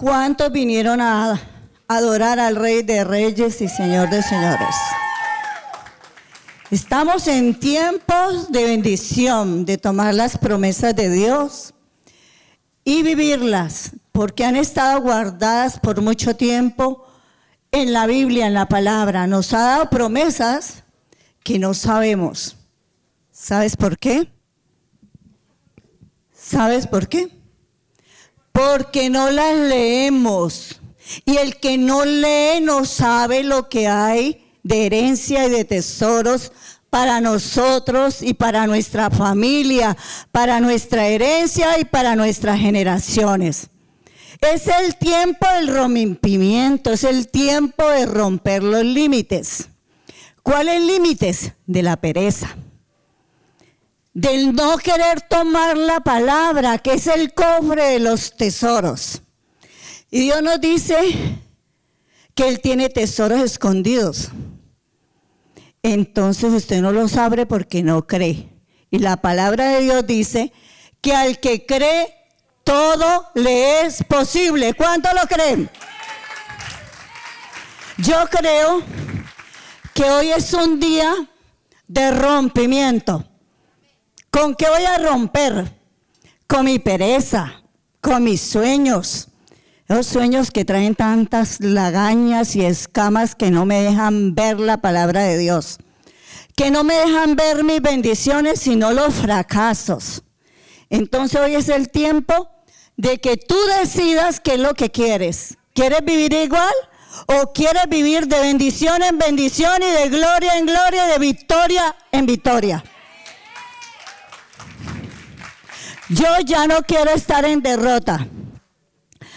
¿Cuántos vinieron a adorar al Rey de Reyes y Señor de Señores? Estamos en tiempos de bendición, de tomar las promesas de Dios y vivirlas, porque han estado guardadas por mucho tiempo en la Biblia, en la palabra. Nos ha dado promesas que no sabemos. ¿Sabes por qué? ¿Sabes por qué? Porque no las leemos. Y el que no lee no sabe lo que hay de herencia y de tesoros para nosotros y para nuestra familia, para nuestra herencia y para nuestras generaciones. Es el tiempo del rompimiento, es el tiempo de romper los límites. ¿Cuáles límites? De la pereza. Del no querer tomar la palabra, que es el cofre de los tesoros. Y Dios nos dice que Él tiene tesoros escondidos. Entonces usted no los abre porque no cree. Y la palabra de Dios dice que al que cree, todo le es posible. ¿Cuánto lo creen? Yo creo que hoy es un día de rompimiento. ¿Con qué voy a romper? Con mi pereza, con mis sueños. Los sueños que traen tantas lagañas y escamas que no me dejan ver la palabra de Dios. Que no me dejan ver mis bendiciones, sino los fracasos. Entonces hoy es el tiempo de que tú decidas qué es lo que quieres. ¿Quieres vivir igual? ¿O quieres vivir de bendición en bendición y de gloria en gloria y de victoria en victoria? Yo ya no quiero estar en derrota.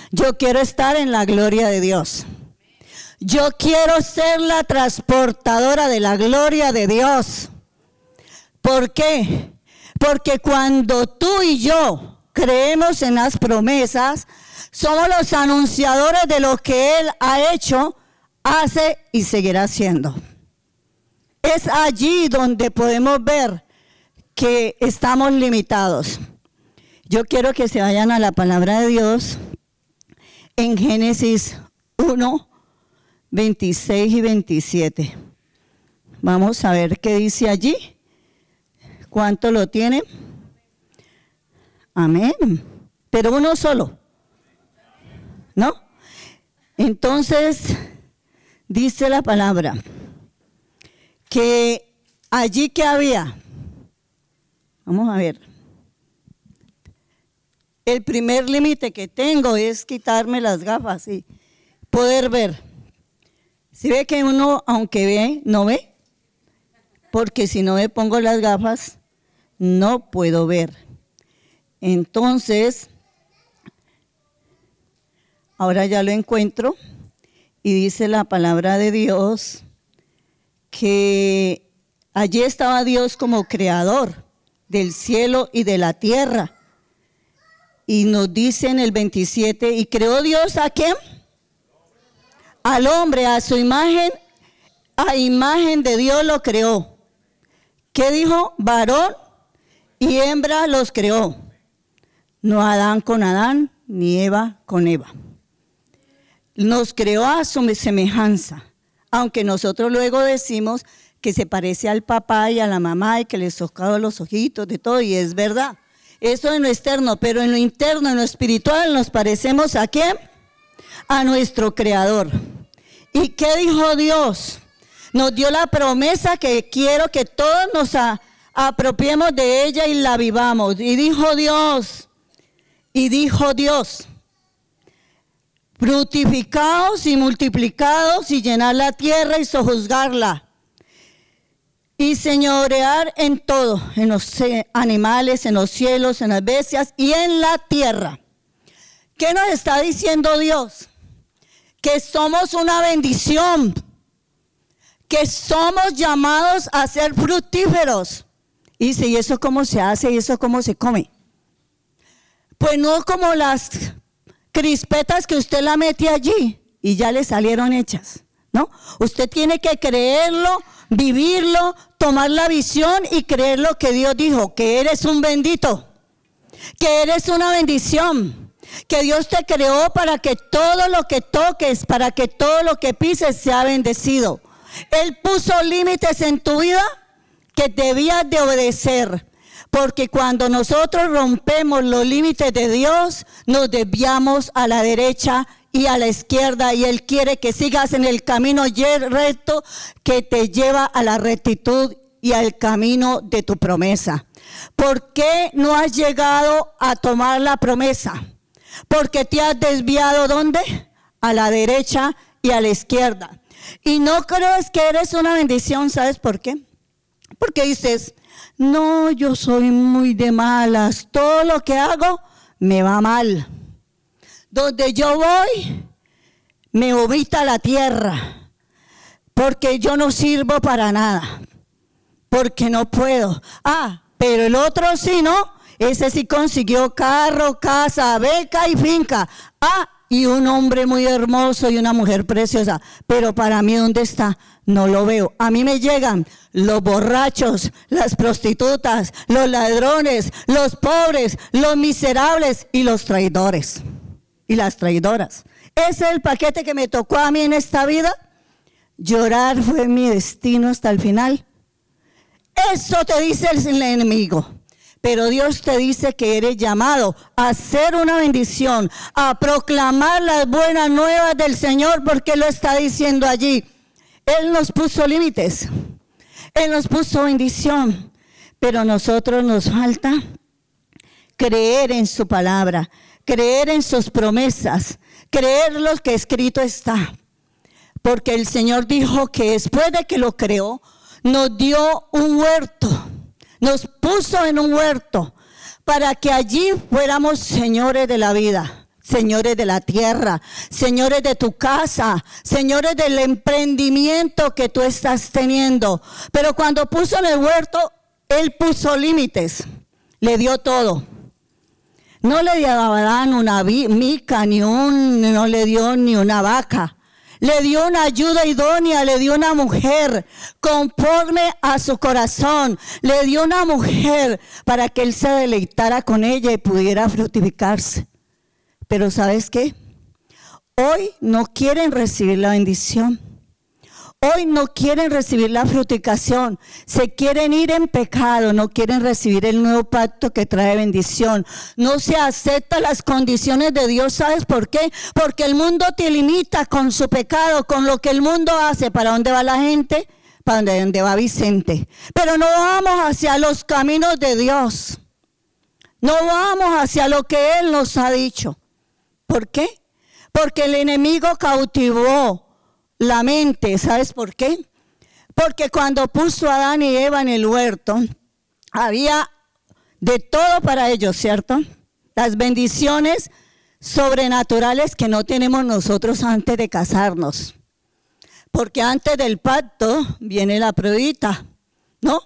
Yo quiero estar en la gloria de Dios. Yo quiero ser la transportadora de la gloria de Dios. ¿Por qué? Porque cuando tú y yo creemos en las promesas, somos los anunciadores de lo que Él ha hecho, hace y seguirá haciendo. Es allí donde podemos ver que estamos limitados. Yo quiero que se vayan a la palabra de Dios en Génesis 1, 26 y 27. Vamos a ver qué dice allí. ¿Cuánto lo tiene? Amén. Pero uno solo. ¿No? Entonces, dice la palabra que allí que había, vamos a ver, el primer límite que tengo es quitarme las gafas y poder ver. Si ve que uno, aunque ve, no ve, porque si no me pongo las gafas, no puedo ver. Entonces, ahora ya lo encuentro y dice la palabra de Dios que allí estaba Dios como creador del cielo y de la tierra. Y nos dice en el 27, ¿y creó Dios a quién? Al hombre, a su imagen, a imagen de Dios lo creó. ¿Qué dijo? Varón y hembra los creó. No Adán con Adán, ni Eva con Eva. Nos creó a su semejanza, aunque nosotros luego decimos que se parece al papá y a la mamá y que les tocaba los ojitos, de todo, y es verdad. Eso en lo externo, pero en lo interno, en lo espiritual, nos parecemos a quién? A nuestro creador. ¿Y qué dijo Dios? Nos dio la promesa que quiero que todos nos apropiemos de ella y la vivamos. Y dijo Dios, y dijo Dios, fructificados y multiplicados y llenar la tierra y sojuzgarla. Y señorear en todo, en los animales, en los cielos, en las bestias y en la tierra. ¿Qué nos está diciendo Dios? Que somos una bendición, que somos llamados a ser fructíferos. Y dice, ¿y eso cómo se hace? ¿Y eso cómo se come? Pues no como las crispetas que usted la mete allí y ya le salieron hechas, ¿no? Usted tiene que creerlo, vivirlo, tomar la visión y creer lo que Dios dijo, que eres un bendito, que eres una bendición, Que Dios te creó para que todo lo que toques, para que todo lo que pises sea bendecido. Él puso límites en tu vida que debías de obedecer. Porque cuando nosotros rompemos los límites de Dios, nos desviamos a la derecha y a la izquierda y Él quiere que sigas en el camino recto que te lleva a la rectitud y al camino de tu promesa. ¿Por qué no has llegado a tomar la promesa? Porque te has desviado ¿dónde? A la derecha y a la izquierda. Y no crees que eres una bendición, ¿sabes por qué? Porque dices, no, yo soy muy de malas, todo lo que hago me va mal. Donde yo voy, me vomita la tierra, porque yo no sirvo para nada, porque no puedo. Ah, pero el otro sí, ¿no? Ese sí consiguió carro, casa, beca y finca. Ah, y un hombre muy hermoso y una mujer preciosa. Pero para mí, ¿dónde está? No lo veo. A mí me llegan los borrachos, las prostitutas, los ladrones, los pobres, los miserables y los traidores. Y las traidoras. Ese es el paquete que me tocó a mí en esta vida. Llorar fue mi destino hasta el final. Eso te dice el enemigo. Pero Dios te dice que eres llamado a ser una bendición, a proclamar las buenas nuevas del Señor, porque lo está diciendo allí. Él nos puso límites, Él nos puso bendición, pero a nosotros nos falta creer en su palabra, creer en sus promesas, creer lo que escrito está. Porque el Señor dijo que después de que lo creó, nos dio un huerto nos puso en un huerto para que allí fuéramos señores de la vida, señores de la tierra, señores de tu casa, señores del emprendimiento que tú estás teniendo. Pero cuando puso en el huerto, Él puso límites, le dio todo. No le daban una mica, ni un, no le dio ni una vaca le dio una ayuda idónea, le dio una mujer conforme a su corazón, le dio una mujer para que él se deleitara con ella y pudiera fructificarse. Pero ¿sabes qué? Hoy no quieren recibir la bendición. Hoy no quieren recibir la frutificación, se quieren ir en pecado, no quieren recibir el nuevo pacto que trae bendición. No se aceptan las condiciones de Dios, ¿sabes por qué? Porque el mundo te limita con su pecado, con lo que el mundo hace. ¿Para dónde va la gente? Para dónde va Vicente. Pero no vamos hacia los caminos de Dios. No vamos hacia lo que Él nos ha dicho. ¿Por qué? Porque el enemigo cautivó la mente. ¿Sabes por qué? Porque cuando puso a Adán y Eva en el huerto, había de todo para ellos, ¿cierto? Las bendiciones sobrenaturales que no tenemos nosotros antes de casarnos. Porque antes del pacto viene la pruebita, ¿no?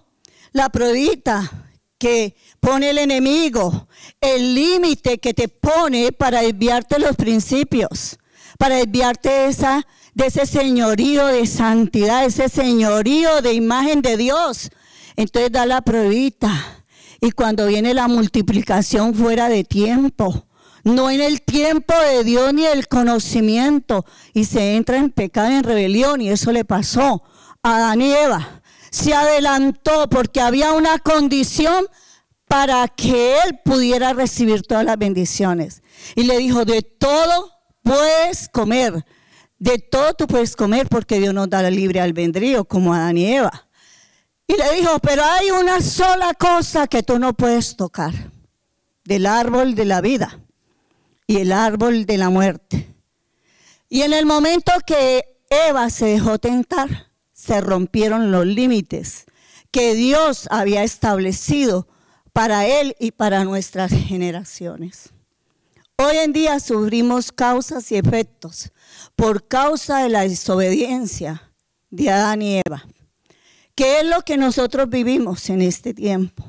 La pruebita que pone el enemigo, el límite que te pone para desviarte los principios, para desviarte de esa de ese señorío de santidad, ese señorío de imagen de Dios. Entonces da la pruebita. Y cuando viene la multiplicación fuera de tiempo, no en el tiempo de Dios ni el conocimiento, y se entra en pecado, en rebelión, y eso le pasó a Adán y Eva. Se adelantó porque había una condición para que él pudiera recibir todas las bendiciones. Y le dijo, de todo puedes comer, de todo tú puedes comer porque Dios nos da la libre albedrío, como a Adán y Eva. Y le dijo, pero hay una sola cosa que tú no puedes tocar, del árbol de la vida y el árbol de la muerte. Y en el momento que Eva se dejó tentar, se rompieron los límites que Dios había establecido para él y para nuestras generaciones. Hoy en día sufrimos causas y efectos por causa de la desobediencia de Adán y Eva, que es lo que nosotros vivimos en este tiempo.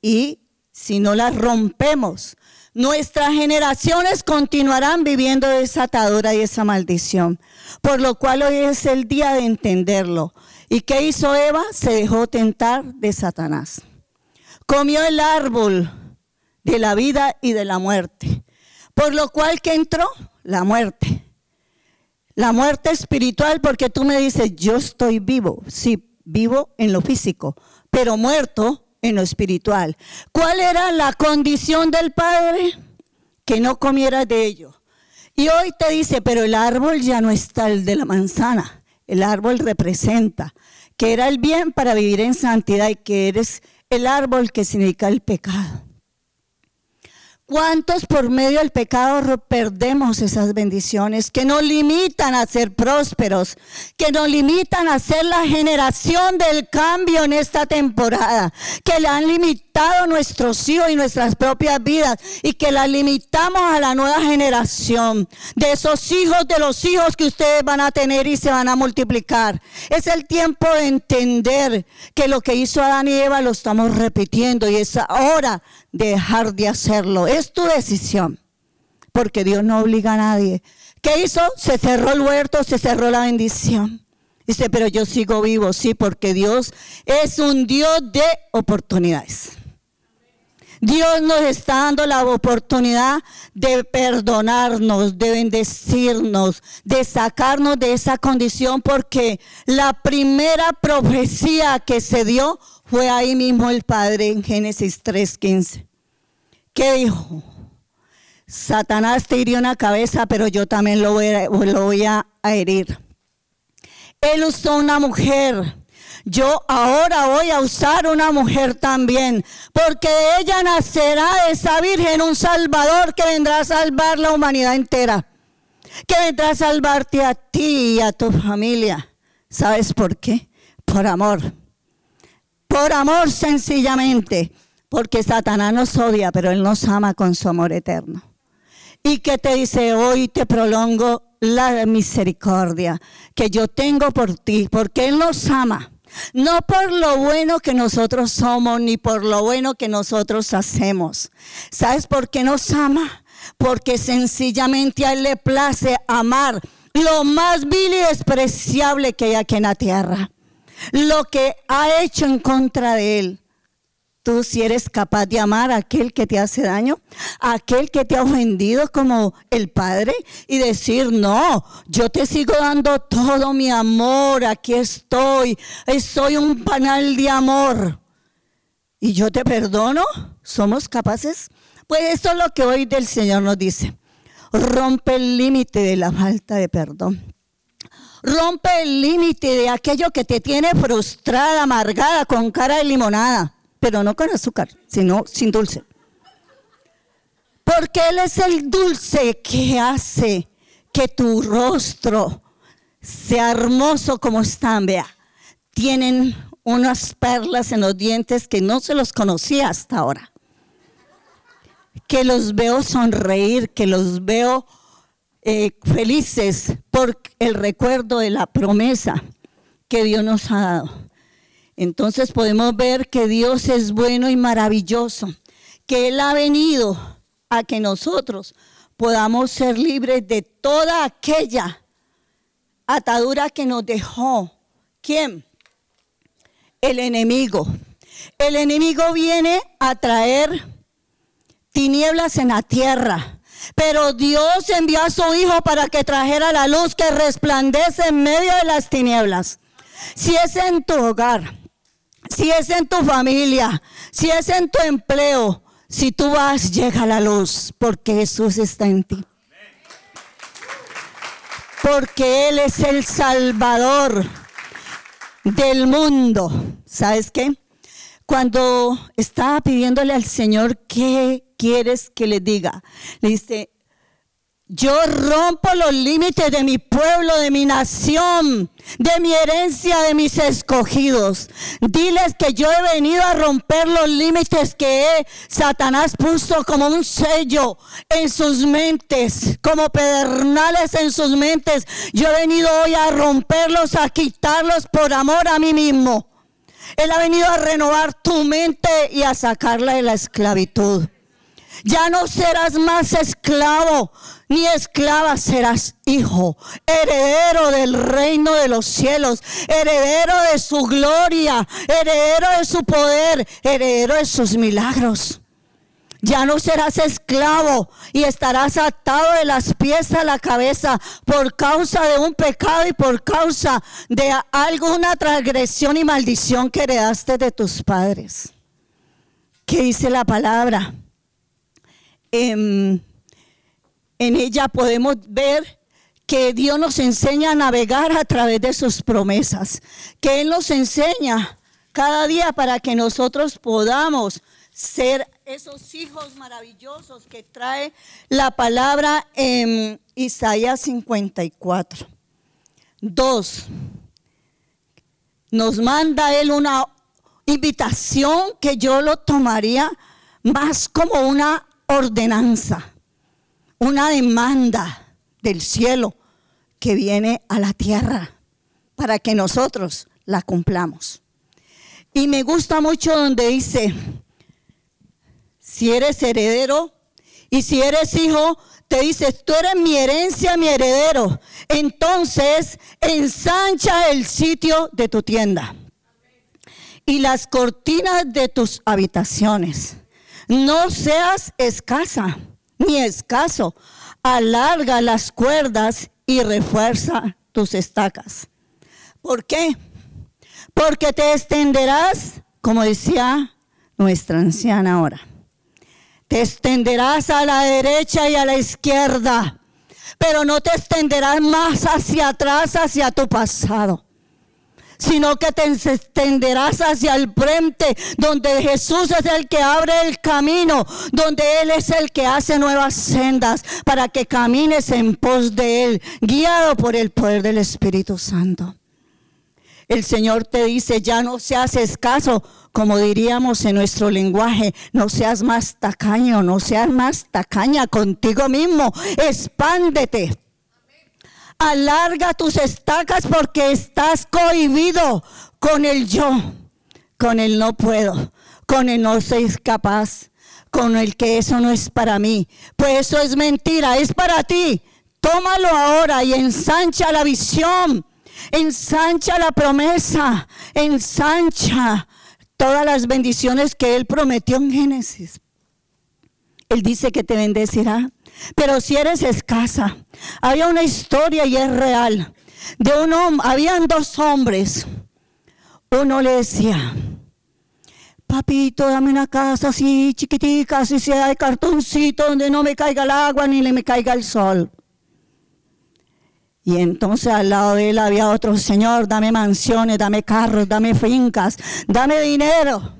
Y si no las rompemos, nuestras generaciones continuarán viviendo esa atadura y esa maldición. Por lo cual hoy es el día de entenderlo. ¿Y qué hizo Eva? Se dejó tentar de Satanás. Comió el árbol de la vida y de la muerte. Por lo cual que entró la muerte. La muerte espiritual porque tú me dices, yo estoy vivo. Sí, vivo en lo físico, pero muerto en lo espiritual. ¿Cuál era la condición del Padre? Que no comiera de ello. Y hoy te dice, pero el árbol ya no está el de la manzana. El árbol representa que era el bien para vivir en santidad y que eres el árbol que significa el pecado. ¿Cuántos por medio del pecado perdemos esas bendiciones que nos limitan a ser prósperos, que nos limitan a ser la generación del cambio en esta temporada, que le han limitado nuestros hijos y nuestras propias vidas y que la limitamos a la nueva generación, de esos hijos, de los hijos que ustedes van a tener y se van a multiplicar? Es el tiempo de entender que lo que hizo Adán y Eva lo estamos repitiendo y es ahora dejar de hacerlo. Es tu decisión, porque Dios no obliga a nadie. ¿Qué hizo? Se cerró el huerto, se cerró la bendición. Dice, pero yo sigo vivo, sí, porque Dios es un Dios de oportunidades. Dios nos está dando la oportunidad de perdonarnos, de bendecirnos, de sacarnos de esa condición, porque la primera profecía que se dio fue ahí mismo el Padre en Génesis 3:15. ¿Qué dijo? Satanás te hirió una cabeza, pero yo también lo voy, a, a herir. Él usó una mujer. Yo ahora voy a usar una mujer también, porque de ella nacerá esa virgen un salvador que vendrá a salvar la humanidad entera, que vendrá a salvarte a ti y a tu familia. ¿Sabes por qué? Por amor. Por amor sencillamente porque Satanás nos odia, pero Él nos ama con su amor eterno. Y que te dice, hoy te prolongo la misericordia que yo tengo por ti, porque Él nos ama. No por lo bueno que nosotros somos, ni por lo bueno que nosotros hacemos. ¿Sabes por qué nos ama? Porque sencillamente a Él le place amar lo más vil y despreciable que hay aquí en la tierra. Lo que ha hecho en contra de Él Tú si eres capaz de amar a aquel que te hace daño, a aquel que te ha ofendido como el Padre y decir, no, yo te sigo dando todo mi amor, aquí estoy, soy un panal de amor. Y yo te perdono, ¿somos capaces? Pues esto es lo que hoy del Señor nos dice. Rompe el límite de la falta de perdón. Rompe el límite de aquello que te tiene frustrada, amargada, con cara de limonada pero no con azúcar, sino sin dulce. Porque Él es el dulce que hace que tu rostro sea hermoso como están, vea. Tienen unas perlas en los dientes que no se los conocía hasta ahora. Que los veo sonreír, que los veo eh, felices por el recuerdo de la promesa que Dios nos ha dado. Entonces podemos ver que Dios es bueno y maravilloso, que Él ha venido a que nosotros podamos ser libres de toda aquella atadura que nos dejó. ¿Quién? El enemigo. El enemigo viene a traer tinieblas en la tierra. Pero Dios envió a su Hijo para que trajera la luz que resplandece en medio de las tinieblas. Si es en tu hogar, si es en tu familia, si es en tu empleo, si tú vas, llega la luz, porque Jesús está en ti. Porque Él es el Salvador del mundo. ¿Sabes qué? Cuando estaba pidiéndole al Señor qué quieres que le diga, le dice, yo rompo los límites de mi pueblo, de mi nación, de mi herencia, de mis escogidos. Diles que yo he venido a romper los límites que Satanás puso como un sello en sus mentes, como pedernales en sus mentes. Yo he venido hoy a romperlos, a quitarlos por amor a mí mismo. Él ha venido a renovar tu mente y a sacarla de la esclavitud. Ya no serás más esclavo, ni esclava serás hijo, heredero del reino de los cielos, heredero de su gloria, heredero de su poder, heredero de sus milagros. Ya no serás esclavo y estarás atado de las pies a la cabeza por causa de un pecado y por causa de alguna transgresión y maldición que heredaste de tus padres. ¿Qué dice la palabra? En, en ella podemos ver que Dios nos enseña a navegar a través de sus promesas, que Él nos enseña cada día para que nosotros podamos ser esos hijos maravillosos que trae la palabra en Isaías 54. Dos, nos manda Él una invitación que yo lo tomaría más como una ordenanza, una demanda del cielo que viene a la tierra para que nosotros la cumplamos. Y me gusta mucho donde dice, si eres heredero y si eres hijo, te dice, tú eres mi herencia, mi heredero. Entonces ensancha el sitio de tu tienda y las cortinas de tus habitaciones. No seas escasa ni escaso. Alarga las cuerdas y refuerza tus estacas. ¿Por qué? Porque te extenderás, como decía nuestra anciana ahora, te extenderás a la derecha y a la izquierda, pero no te extenderás más hacia atrás, hacia tu pasado sino que te extenderás hacia el frente, donde Jesús es el que abre el camino, donde Él es el que hace nuevas sendas, para que camines en pos de Él, guiado por el poder del Espíritu Santo. El Señor te dice, ya no seas escaso, como diríamos en nuestro lenguaje, no seas más tacaño, no seas más tacaña contigo mismo, expándete Alarga tus estacas porque estás cohibido con el yo, con el no puedo, con el no soy capaz, con el que eso no es para mí. Pues eso es mentira, es para ti. Tómalo ahora y ensancha la visión, ensancha la promesa, ensancha todas las bendiciones que Él prometió en Génesis. Él dice que te bendecirá. Pero si eres escasa, había una historia y es real. De un hombre, habían dos hombres. Uno le decía, papito, dame una casa así chiquitica, así sea de cartoncito, donde no me caiga el agua ni le me caiga el sol. Y entonces al lado de él había otro señor, dame mansiones, dame carros, dame fincas, dame dinero.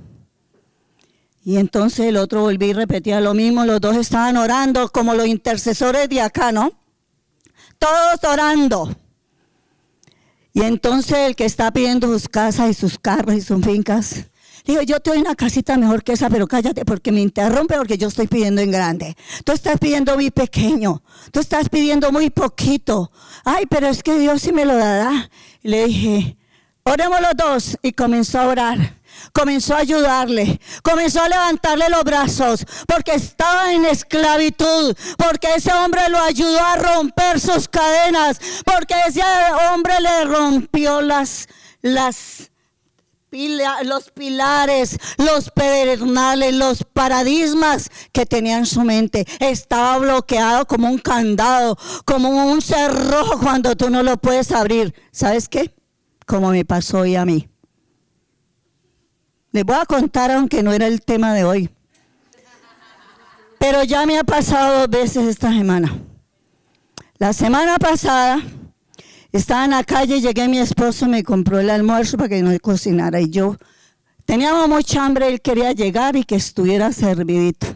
Y entonces el otro volví y repetía lo mismo, los dos estaban orando como los intercesores de acá, ¿no? Todos orando. Y entonces el que está pidiendo sus casas y sus carros y sus fincas, digo, yo te doy una casita mejor que esa, pero cállate porque me interrumpe porque yo estoy pidiendo en grande. Tú estás pidiendo muy pequeño, tú estás pidiendo muy poquito. Ay, pero es que Dios sí me lo dará. Y le dije, oremos los dos y comenzó a orar comenzó a ayudarle, comenzó a levantarle los brazos, porque estaba en esclavitud, porque ese hombre lo ayudó a romper sus cadenas, porque ese hombre le rompió las, los pilares, los pedernales, los paradigmas que tenía en su mente. Estaba bloqueado como un candado, como un cerrojo cuando tú no lo puedes abrir. ¿Sabes qué? Como me pasó hoy a mí. Les voy a contar, aunque no era el tema de hoy. Pero ya me ha pasado dos veces esta semana. La semana pasada estaba en la calle, llegué mi esposo, me compró el almuerzo para que no cocinara. Y yo teníamos mucha hambre, él quería llegar y que estuviera servidito.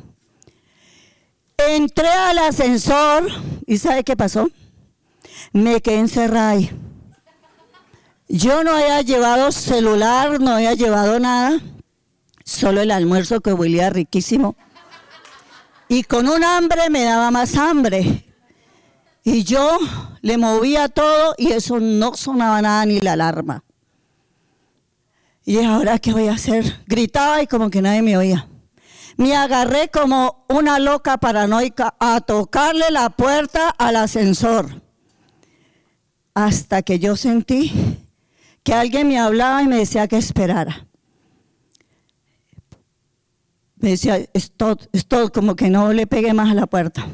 Entré al ascensor y ¿sabe qué pasó? Me quedé encerrada ahí. Yo no había llevado celular, no había llevado nada, solo el almuerzo que huelía riquísimo. Y con un hambre me daba más hambre. Y yo le movía todo y eso no sonaba nada ni la alarma. Y ahora qué voy a hacer? Gritaba y como que nadie me oía. Me agarré como una loca paranoica a tocarle la puerta al ascensor. Hasta que yo sentí que alguien me hablaba y me decía que esperara. Me decía, es todo, es todo, como que no le pegue más a la puerta.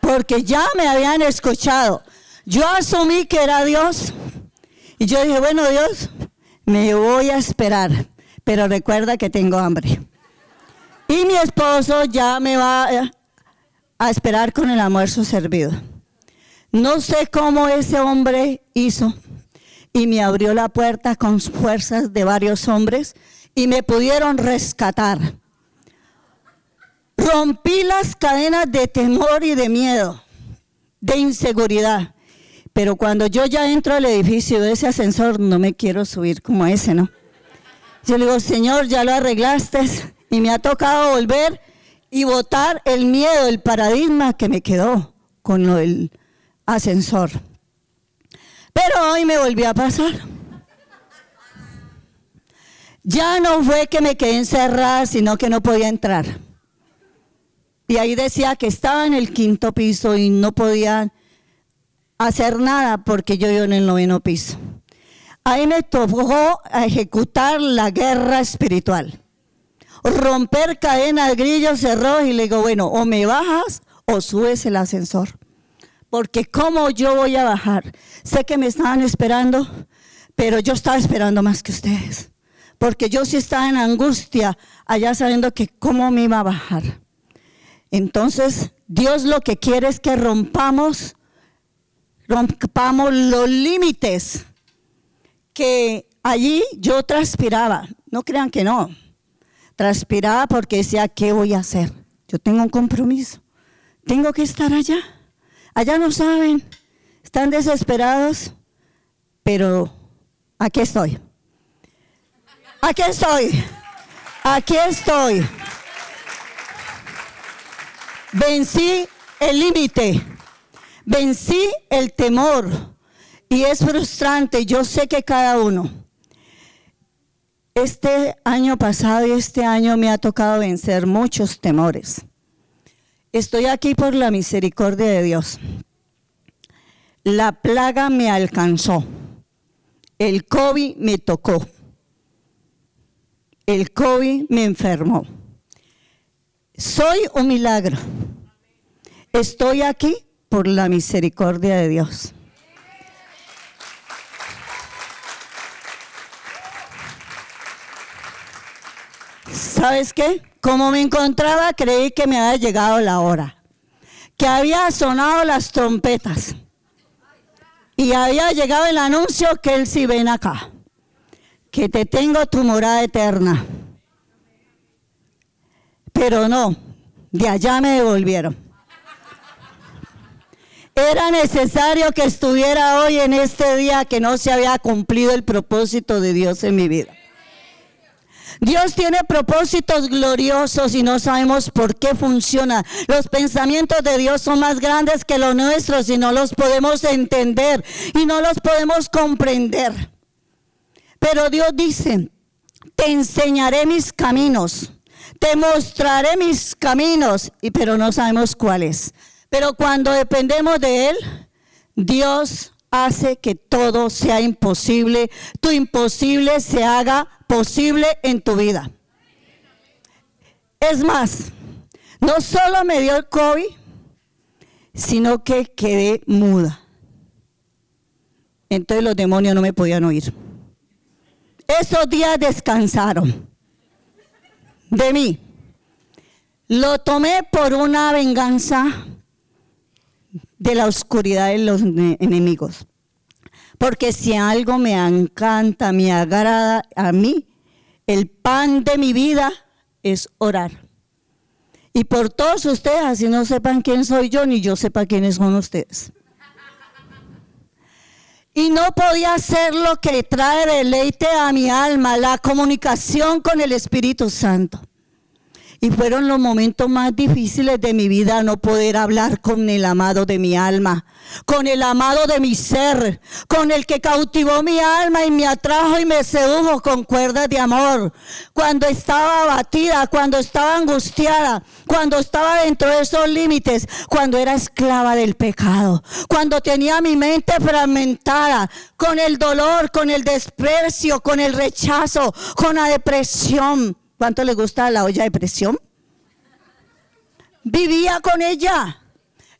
Porque ya me habían escuchado. Yo asumí que era Dios. Y yo dije, bueno, Dios, me voy a esperar. Pero recuerda que tengo hambre. Y mi esposo ya me va a esperar con el almuerzo servido. No sé cómo ese hombre hizo y me abrió la puerta con fuerzas de varios hombres y me pudieron rescatar. Rompí las cadenas de temor y de miedo, de inseguridad. Pero cuando yo ya entro al edificio de ese ascensor, no me quiero subir como ese, ¿no? Yo le digo, Señor, ya lo arreglaste y me ha tocado volver y botar el miedo, el paradigma que me quedó con lo del ascensor. Pero hoy me volvió a pasar. Ya no fue que me quedé encerrada, sino que no podía entrar. Y ahí decía que estaba en el quinto piso y no podía hacer nada porque yo vivo en el noveno piso. Ahí me tocó ejecutar la guerra espiritual. Romper cadenas, grillos, cerros y le digo, bueno, o me bajas o subes el ascensor porque ¿cómo yo voy a bajar? Sé que me estaban esperando, pero yo estaba esperando más que ustedes, porque yo sí estaba en angustia allá sabiendo que cómo me iba a bajar. Entonces, Dios lo que quiere es que rompamos, rompamos los límites que allí yo transpiraba. No crean que no. Transpiraba porque decía, ¿qué voy a hacer? Yo tengo un compromiso. Tengo que estar allá. Allá no saben, están desesperados, pero aquí estoy. Aquí estoy. Aquí estoy. Vencí el límite. Vencí el temor. Y es frustrante. Yo sé que cada uno. Este año pasado y este año me ha tocado vencer muchos temores. Estoy aquí por la misericordia de Dios. La plaga me alcanzó. El COVID me tocó. El COVID me enfermó. Soy un milagro. Estoy aquí por la misericordia de Dios. ¿Sabes qué? Como me encontraba, creí que me había llegado la hora, que había sonado las trompetas y había llegado el anuncio que él sí ven acá, que te tengo tu morada eterna. Pero no, de allá me devolvieron. Era necesario que estuviera hoy en este día que no se había cumplido el propósito de Dios en mi vida. Dios tiene propósitos gloriosos y no sabemos por qué funciona. Los pensamientos de Dios son más grandes que los nuestros y no los podemos entender y no los podemos comprender. Pero Dios dice, te enseñaré mis caminos, te mostraré mis caminos, y pero no sabemos cuáles. Pero cuando dependemos de Él, Dios hace que todo sea imposible, tu imposible se haga posible en tu vida. Es más, no solo me dio el COVID, sino que quedé muda. Entonces los demonios no me podían oír. Esos días descansaron de mí. Lo tomé por una venganza de la oscuridad de los enemigos. Porque si algo me encanta, me agrada a mí, el pan de mi vida es orar. Y por todos ustedes, así no sepan quién soy yo, ni yo sepa quiénes son ustedes. Y no podía hacer lo que trae deleite a mi alma, la comunicación con el Espíritu Santo. Y fueron los momentos más difíciles de mi vida no poder hablar con el amado de mi alma, con el amado de mi ser, con el que cautivó mi alma y me atrajo y me sedujo con cuerdas de amor. Cuando estaba abatida, cuando estaba angustiada, cuando estaba dentro de esos límites, cuando era esclava del pecado, cuando tenía mi mente fragmentada, con el dolor, con el desprecio, con el rechazo, con la depresión ¿Cuánto le gusta la olla de presión? Vivía con ella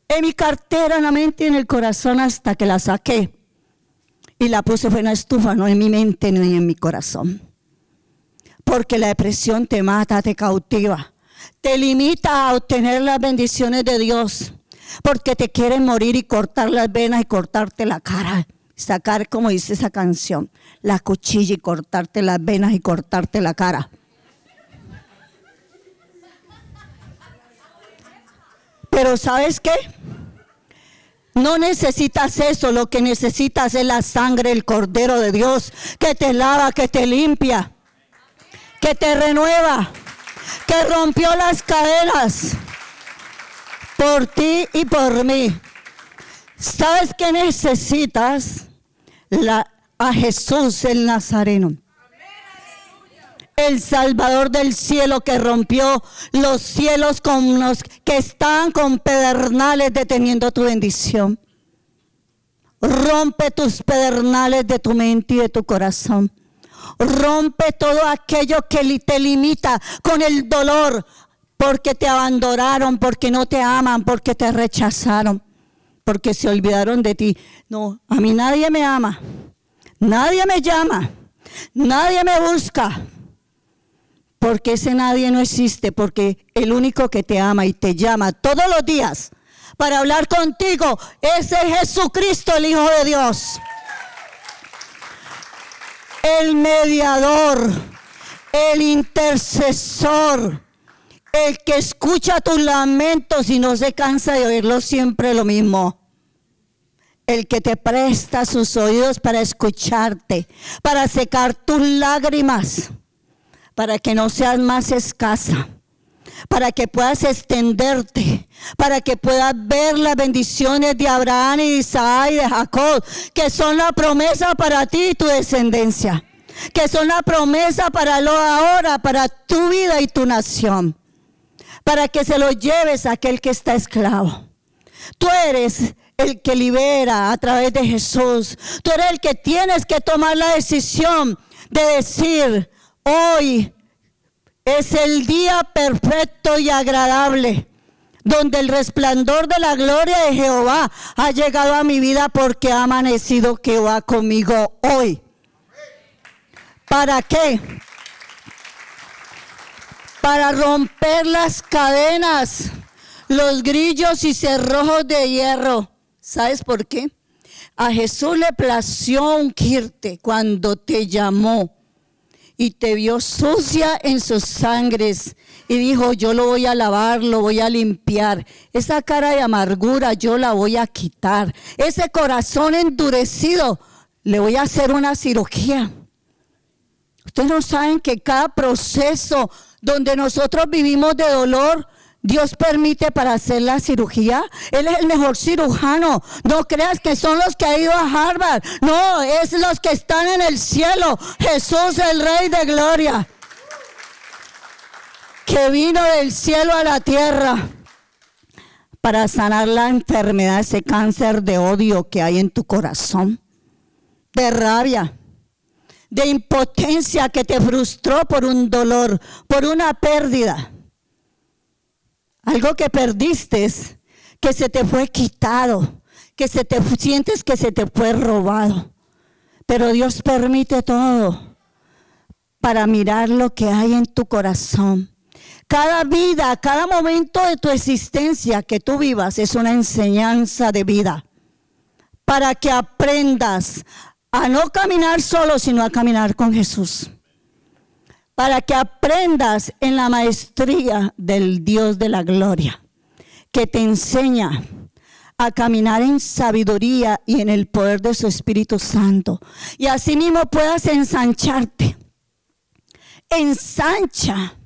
en mi cartera, en la mente y en el corazón hasta que la saqué. Y la puse en la estufa, no en mi mente ni en mi corazón. Porque la depresión te mata, te cautiva, te limita a obtener las bendiciones de Dios. Porque te quieren morir y cortar las venas y cortarte la cara. Sacar, como dice esa canción, la cuchilla y cortarte las venas y cortarte la cara. Pero ¿sabes qué? No necesitas eso, lo que necesitas es la sangre del Cordero de Dios, que te lava, que te limpia, que te renueva, que rompió las cadenas por ti y por mí. ¿Sabes qué necesitas? La, a Jesús el Nazareno el Salvador del cielo que rompió los cielos con los que están con pedernales deteniendo tu bendición. Rompe tus pedernales de tu mente y de tu corazón. Rompe todo aquello que te limita con el dolor porque te abandonaron, porque no te aman, porque te rechazaron, porque se olvidaron de ti. No, a mí nadie me ama, nadie me llama, nadie me busca porque ese nadie no existe, porque el único que te ama y te llama todos los días para hablar contigo es Jesucristo, el Hijo de Dios. El mediador, el intercesor, el que escucha tus lamentos y no se cansa de oírlo siempre lo mismo. El que te presta sus oídos para escucharte, para secar tus lágrimas para que no seas más escasa, para que puedas extenderte, para que puedas ver las bendiciones de Abraham y de Isaac y de Jacob, que son la promesa para ti y tu descendencia, que son la promesa para lo ahora, para tu vida y tu nación, para que se lo lleves a aquel que está esclavo. Tú eres el que libera a través de Jesús. Tú eres el que tienes que tomar la decisión de decir, Hoy es el día perfecto y agradable donde el resplandor de la gloria de Jehová ha llegado a mi vida porque ha amanecido Jehová conmigo hoy. ¿Para qué? Para romper las cadenas, los grillos y cerrojos de hierro. ¿Sabes por qué? A Jesús le plació ungirte cuando te llamó y te vio sucia en sus sangres y dijo, yo lo voy a lavar, lo voy a limpiar. Esa cara de amargura yo la voy a quitar. Ese corazón endurecido, le voy a hacer una cirugía. Ustedes no saben que cada proceso donde nosotros vivimos de dolor, Dios permite para hacer la cirugía. Él es el mejor cirujano. No creas que son los que han ido a Harvard. No, es los que están en el cielo. Jesús, el Rey de Gloria. Que vino del cielo a la tierra para sanar la enfermedad, ese cáncer de odio que hay en tu corazón. De rabia. De impotencia que te frustró por un dolor, por una pérdida algo que perdiste, que se te fue quitado, que se te sientes que se te fue robado. Pero Dios permite todo para mirar lo que hay en tu corazón. Cada vida, cada momento de tu existencia que tú vivas es una enseñanza de vida para que aprendas a no caminar solo, sino a caminar con Jesús para que aprendas en la maestría del Dios de la gloria, que te enseña a caminar en sabiduría y en el poder de su Espíritu Santo. Y asimismo puedas ensancharte. Ensancha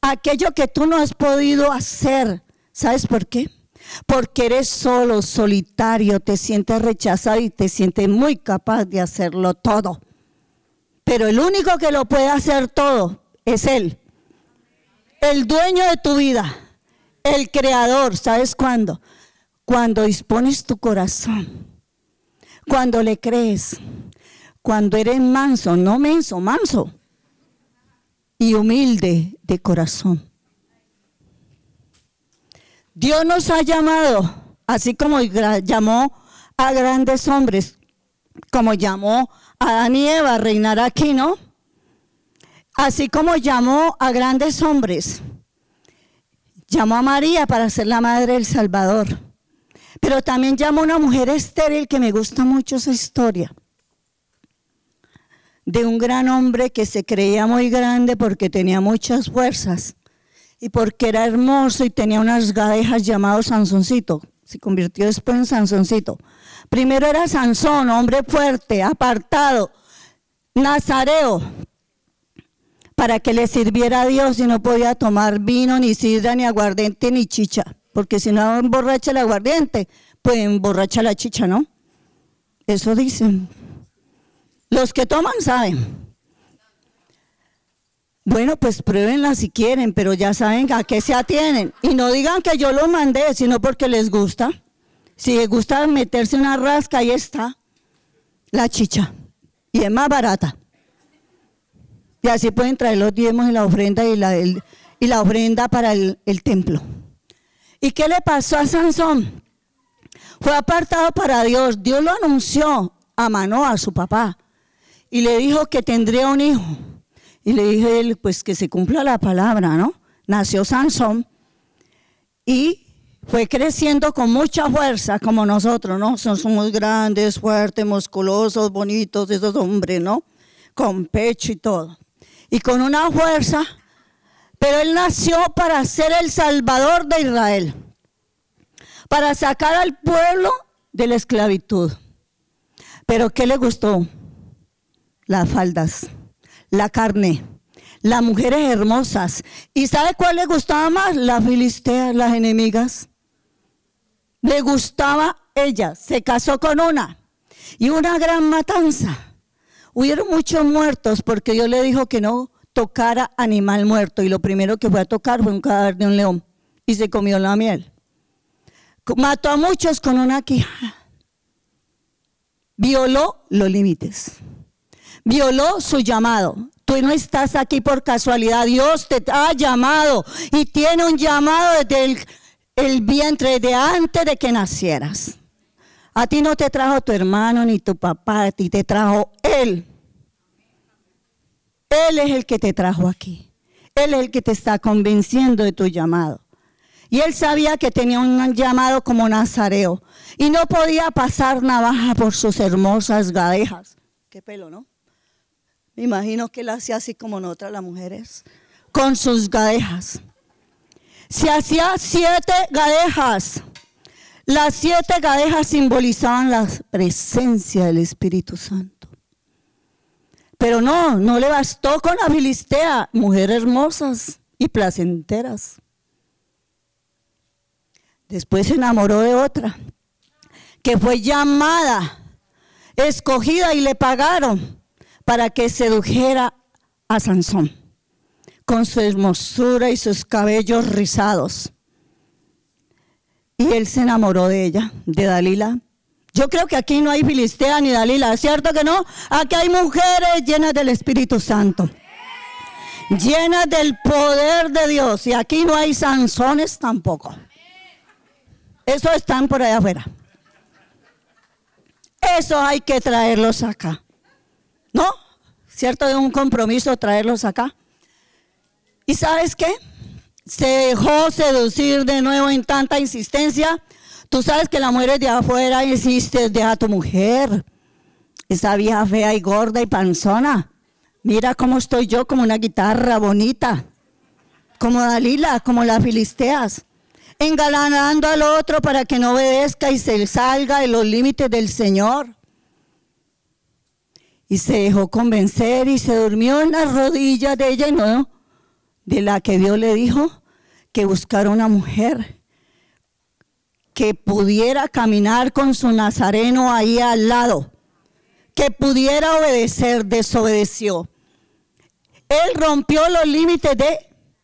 aquello que tú no has podido hacer. ¿Sabes por qué? Porque eres solo, solitario, te sientes rechazado y te sientes muy capaz de hacerlo todo. Pero el único que lo puede hacer todo es Él. El dueño de tu vida, el creador, ¿sabes cuándo? Cuando dispones tu corazón, cuando le crees, cuando eres manso, no menso, manso. y humilde de corazón. Dios nos ha llamado, así como llamó a grandes hombres, como llamó Adán y Eva a reinar aquí, ¿no? Así como llamó a grandes hombres, llamó a María para ser la madre del Salvador. Pero también llamó a una mujer estéril que me gusta mucho esa historia. De un gran hombre que se creía muy grande porque tenía muchas fuerzas y porque era hermoso y tenía unas gadejas llamadas Sansoncito. Se convirtió después en Sansoncito. Primero era Sansón, hombre fuerte, apartado, nazareo, para que le sirviera a Dios y no podía tomar vino, ni sidra, ni aguardiente, ni chicha. Porque si no emborracha el aguardiente, pues emborracha la chicha, ¿no? Eso dicen. Los que toman saben. Bueno, pues pruébenla si quieren, pero ya saben a qué se atienen. Y no digan que yo lo mandé, sino porque les gusta. Si les gusta meterse una rasca, ahí está la chicha. Y es más barata. Y así pueden traer los diezmos y la ofrenda y la, ofrenda para el, templo. ¿Y qué le pasó a Sansón? Fue apartado para Dios. Dios lo anunció a Manoa, a su papá, y le dijo que tendría un hijo. Y le dije él, pues que se cumpla la palabra, ¿no? Nació Sansón y fue creciendo con mucha fuerza como nosotros, ¿no? Somos grandes, fuertes, musculosos, bonitos, esos hombres, ¿no? Con pecho y todo y con una fuerza, pero él nació para ser el salvador de Israel, para sacar al pueblo de la esclavitud. Pero ¿qué le gustó? Las faldas, la carne, las mujeres hermosas. ¿Y sabe cuál le gustaba más? Las filisteas, las enemigas. Le gustaba ella, se casó con una y una gran matanza. Hubieron muchos muertos porque Dios le dijo que no tocara animal muerto y lo primero que fue a tocar fue un cadáver de un león y se comió la miel. Mató a muchos con una quija. Violó los límites. Violó su llamado. Tú no estás aquí por casualidad. Dios te ha llamado y tiene un llamado desde el, el vientre, de antes de que nacieras. A ti no te trajo tu hermano ni tu papá, a ti te trajo Él. Él es el que te trajo aquí. Él es el que te está convenciendo de tu llamado. Y él sabía que tenía un llamado como nazareo. Y no podía pasar navaja por sus hermosas gadejas. Qué pelo, ¿no? Me imagino que él hacía así como nosotras las mujeres. Con sus gadejas. Se hacía siete gadejas las siete gadejas simbolizaban la presencia del Espíritu Santo. Pero no, no le bastó con la filistea, mujeres hermosas y placenteras. Después se enamoró de otra, que fue llamada, escogida y le pagaron para que sedujera a Sansón con su hermosura y sus cabellos rizados. Y él se enamoró de ella, de Dalila. Yo creo que aquí no hay Filistea ni Dalila, ¿cierto que no? Aquí hay mujeres llenas del Espíritu Santo, llenas del poder de Dios. Y aquí no hay Sansones tampoco. Eso están por allá afuera. Eso hay que traerlos acá. ¿No? ¿Cierto? De un compromiso traerlos acá. ¿Y sabes qué? se dejó seducir de nuevo en tanta insistencia. Tú sabes que la mujer de afuera insiste, deja a tu mujer. Esa vieja fea y gorda y panzona. Mira cómo estoy yo como una guitarra bonita. Como Dalila, como las filisteas. Engalanando al otro para que no obedezca y se salga de los límites del Señor. Y se dejó convencer y se durmió en las rodillas de ella y no de la que Dios le dijo que buscara una mujer que pudiera caminar con su nazareno ahí al lado, que pudiera obedecer, desobedeció. Él rompió los límites de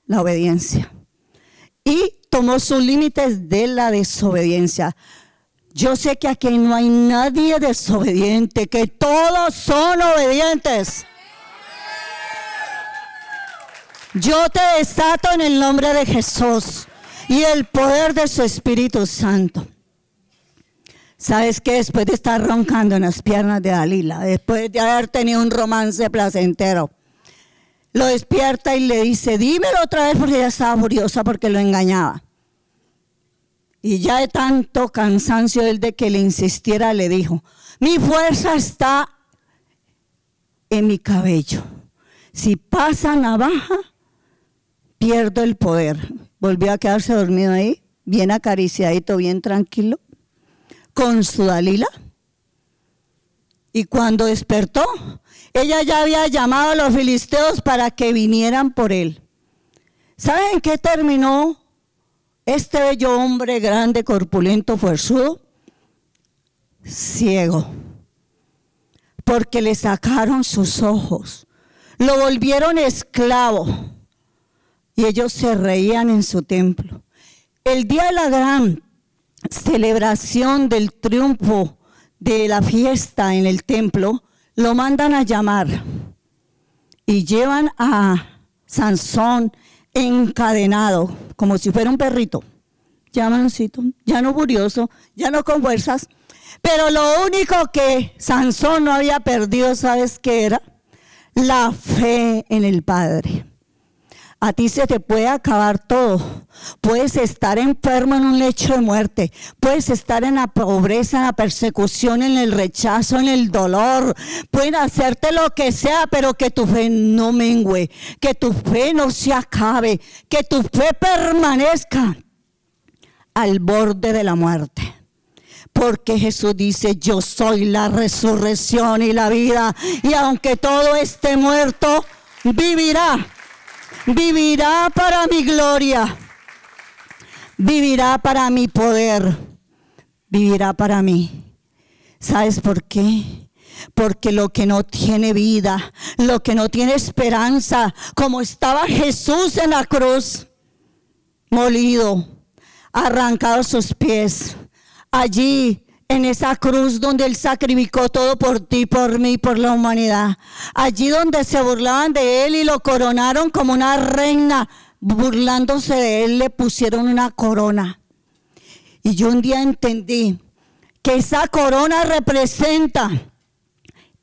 la obediencia y tomó sus límites de la desobediencia. Yo sé que aquí no hay nadie desobediente, que todos son obedientes. Yo te desato en el nombre de Jesús y el poder de su Espíritu Santo. ¿Sabes qué? Después de estar roncando en las piernas de Dalila, después de haber tenido un romance placentero, lo despierta y le dice, dímelo otra vez porque ella estaba furiosa porque lo engañaba. Y ya de tanto cansancio él de que le insistiera, le dijo, mi fuerza está en mi cabello. Si pasa navaja, pierdo el poder. Volvió a quedarse dormido ahí, bien acariciadito, bien tranquilo, con su Dalila. Y cuando despertó, ella ya había llamado a los filisteos para que vinieran por él. ¿Saben qué terminó este bello hombre grande, corpulento, fuerzudo? Ciego. Porque le sacaron sus ojos. Lo volvieron esclavo y ellos se reían en su templo. El día de la gran celebración del triunfo de la fiesta en el templo, lo mandan a llamar y llevan a Sansón encadenado, como si fuera un perrito, ya ya no curioso, ya no con fuerzas, pero lo único que Sansón no había perdido, ¿sabes qué era? La fe en el Padre. A ti se te puede acabar todo. Puedes estar enfermo en un lecho de muerte. Puedes estar en la pobreza, en la persecución, en el rechazo, en el dolor. Pueden hacerte lo que sea, pero que tu fe no mengüe. Que tu fe no se acabe. Que tu fe permanezca al borde de la muerte. Porque Jesús dice, yo soy la resurrección y la vida. Y aunque todo esté muerto, vivirá vivirá para mi gloria, vivirá para mi poder, vivirá para mí. ¿Sabes por qué? Porque lo que no tiene vida, lo que no tiene esperanza, como estaba Jesús en la cruz, molido, arrancado sus pies, allí en esa cruz donde Él sacrificó todo por ti, por mí, por la humanidad. Allí donde se burlaban de Él y lo coronaron como una reina, burlándose de Él, le pusieron una corona. Y yo un día entendí que esa corona representa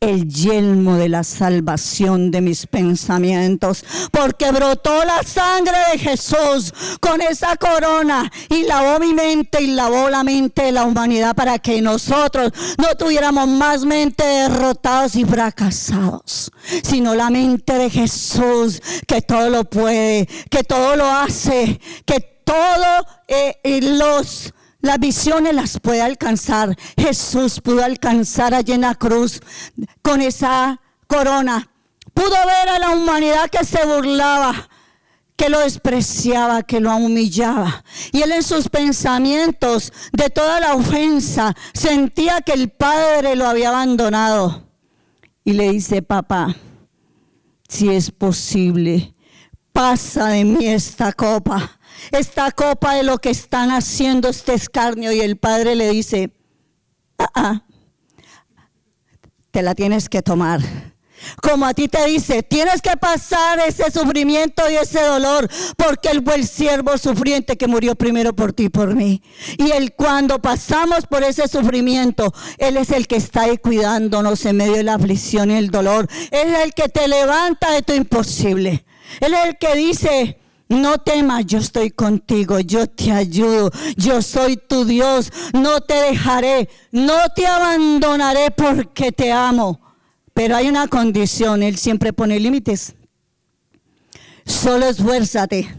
el yelmo de la salvación de mis pensamientos, porque brotó la sangre de Jesús con esa corona y lavó mi mente y lavó la mente de la humanidad para que nosotros no tuviéramos más mente derrotados y fracasados, sino la mente de Jesús que todo lo puede, que todo lo hace, que todo eh, los las visiones las puede alcanzar. Jesús pudo alcanzar allí en cruz con esa corona. Pudo ver a la humanidad que se burlaba, que lo despreciaba, que lo humillaba. Y él en sus pensamientos de toda la ofensa sentía que el Padre lo había abandonado. Y le dice, papá, si es posible, pasa de mí esta copa esta copa de lo que están haciendo este escarnio. Y el padre le dice, ah, ah, te la tienes que tomar. Como a ti te dice, tienes que pasar ese sufrimiento y ese dolor, porque el siervo sufriente que murió primero por ti y por mí. Y él cuando pasamos por ese sufrimiento, él es el que está ahí cuidándonos en medio de la aflicción y el dolor. Él es el que te levanta de tu imposible. Él es el que dice, no temas, yo estoy contigo, yo te ayudo, yo soy tu Dios, no te dejaré, no te abandonaré porque te amo. Pero hay una condición, Él siempre pone límites. Solo esfuérzate,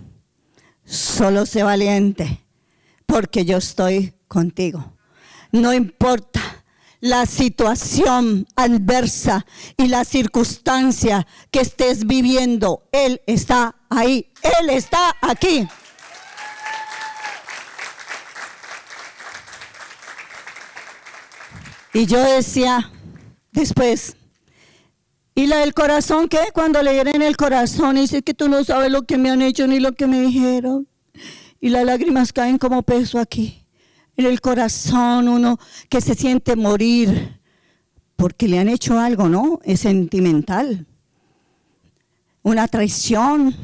solo sé valiente, porque yo estoy contigo. No importa la situación adversa y la circunstancia que estés viviendo, Él está ahí, Él está aquí. Y yo decía después, ¿y la del corazón qué? Cuando le en el corazón dice que tú no sabes lo que me han hecho ni lo que me dijeron. Y las lágrimas caen como peso aquí en el corazón, uno que se siente morir porque le han hecho algo, ¿no? Es sentimental. Una traición,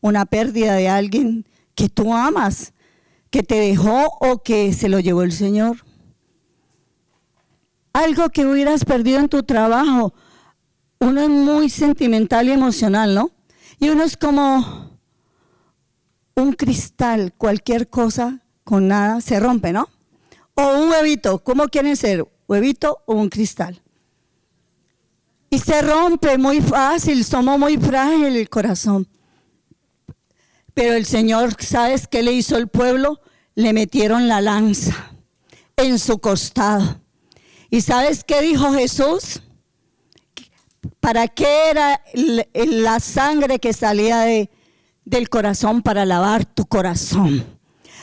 una pérdida de alguien que tú amas, que te dejó o que se lo llevó el Señor. Algo que hubieras perdido en tu trabajo. Uno es muy sentimental y emocional, ¿no? Y uno es como un cristal, cualquier cosa con nada se rompe, ¿no? O un huevito, ¿cómo quieren ser? ¿Huevito o un cristal? Y se rompe muy fácil, somos muy frágiles el corazón. Pero el Señor, ¿sabes qué le hizo el pueblo? Le metieron la lanza en su costado. ¿Y sabes qué dijo Jesús? ¿Para qué era la sangre que salía de, del corazón? Para lavar tu corazón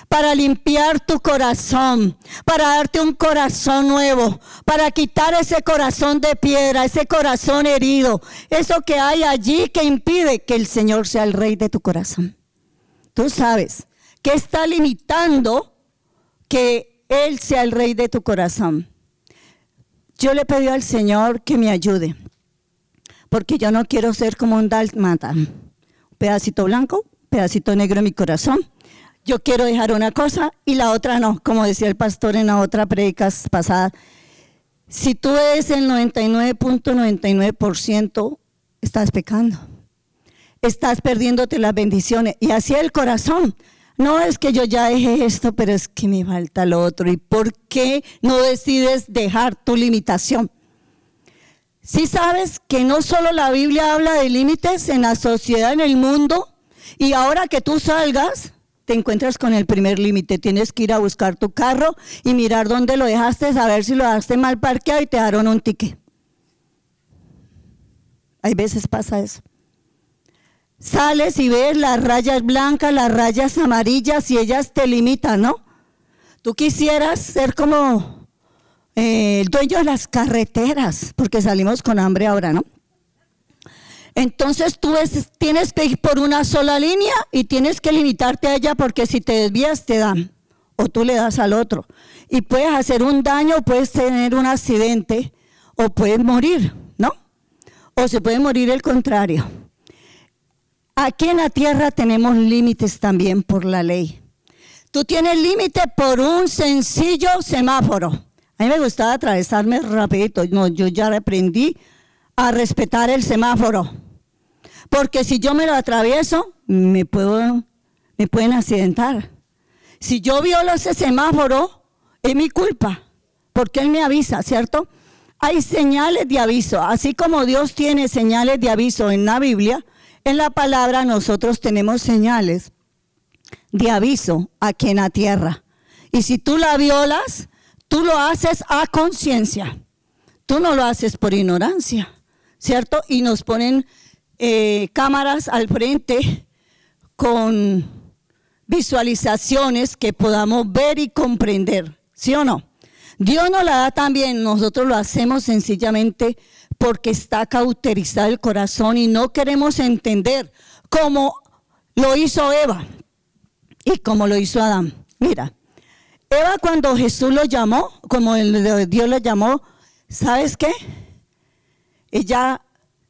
para limpiar tu corazón, para darte un corazón nuevo, para quitar ese corazón de piedra, ese corazón herido, eso que hay allí que impide que el Señor sea el rey de tu corazón. Tú sabes que está limitando que Él sea el rey de tu corazón. Yo le pedí al Señor que me ayude, porque yo no quiero ser como un dalmata, un pedacito blanco, pedacito negro en mi corazón yo quiero dejar una cosa y la otra no, como decía el pastor en la otra predica pasada. Si tú eres el 99.99%, estás pecando. Estás perdiéndote las bendiciones. Y así el corazón. No es que yo ya dejé esto, pero es que me falta lo otro. ¿Y por qué no decides dejar tu limitación? Si sabes que no solo la Biblia habla de límites en la sociedad, en el mundo, y ahora que tú salgas, te encuentras con el primer límite. Tienes que ir a buscar tu carro y mirar dónde lo dejaste, saber si lo dejaste mal parqueado y te dieron un ticket. Hay veces pasa eso. Sales y ves las rayas blancas, las rayas amarillas y ellas te limitan, ¿no? Tú quisieras ser como eh, el dueño de las carreteras, porque salimos con hambre ahora, ¿no? Entonces tú tienes que ir por una sola línea y tienes que limitarte a ella porque si te desvías te dan o tú le das al otro. Y puedes hacer un daño, puedes tener un accidente o puedes morir, ¿no? O se puede morir el contrario. Aquí en la tierra tenemos límites también por la ley. Tú tienes límite por un sencillo semáforo. A mí me gustaba atravesarme rapidito. No, yo ya aprendí a respetar el semáforo. Porque si yo me lo atravieso, me, puedo, me pueden accidentar. Si yo violo ese semáforo, es mi culpa, porque Él me avisa, ¿cierto? Hay señales de aviso, así como Dios tiene señales de aviso en la Biblia, en la palabra nosotros tenemos señales de aviso aquí en la tierra. Y si tú la violas, tú lo haces a conciencia. Tú no lo haces por ignorancia, ¿cierto? Y nos ponen eh, cámaras al frente con visualizaciones que podamos ver y comprender, ¿sí o no? Dios nos la da también, nosotros lo hacemos sencillamente porque está cauterizado el corazón y no queremos entender cómo lo hizo Eva y cómo lo hizo Adán. Mira, Eva cuando Jesús lo llamó, como Dios lo llamó, ¿sabes qué? Ella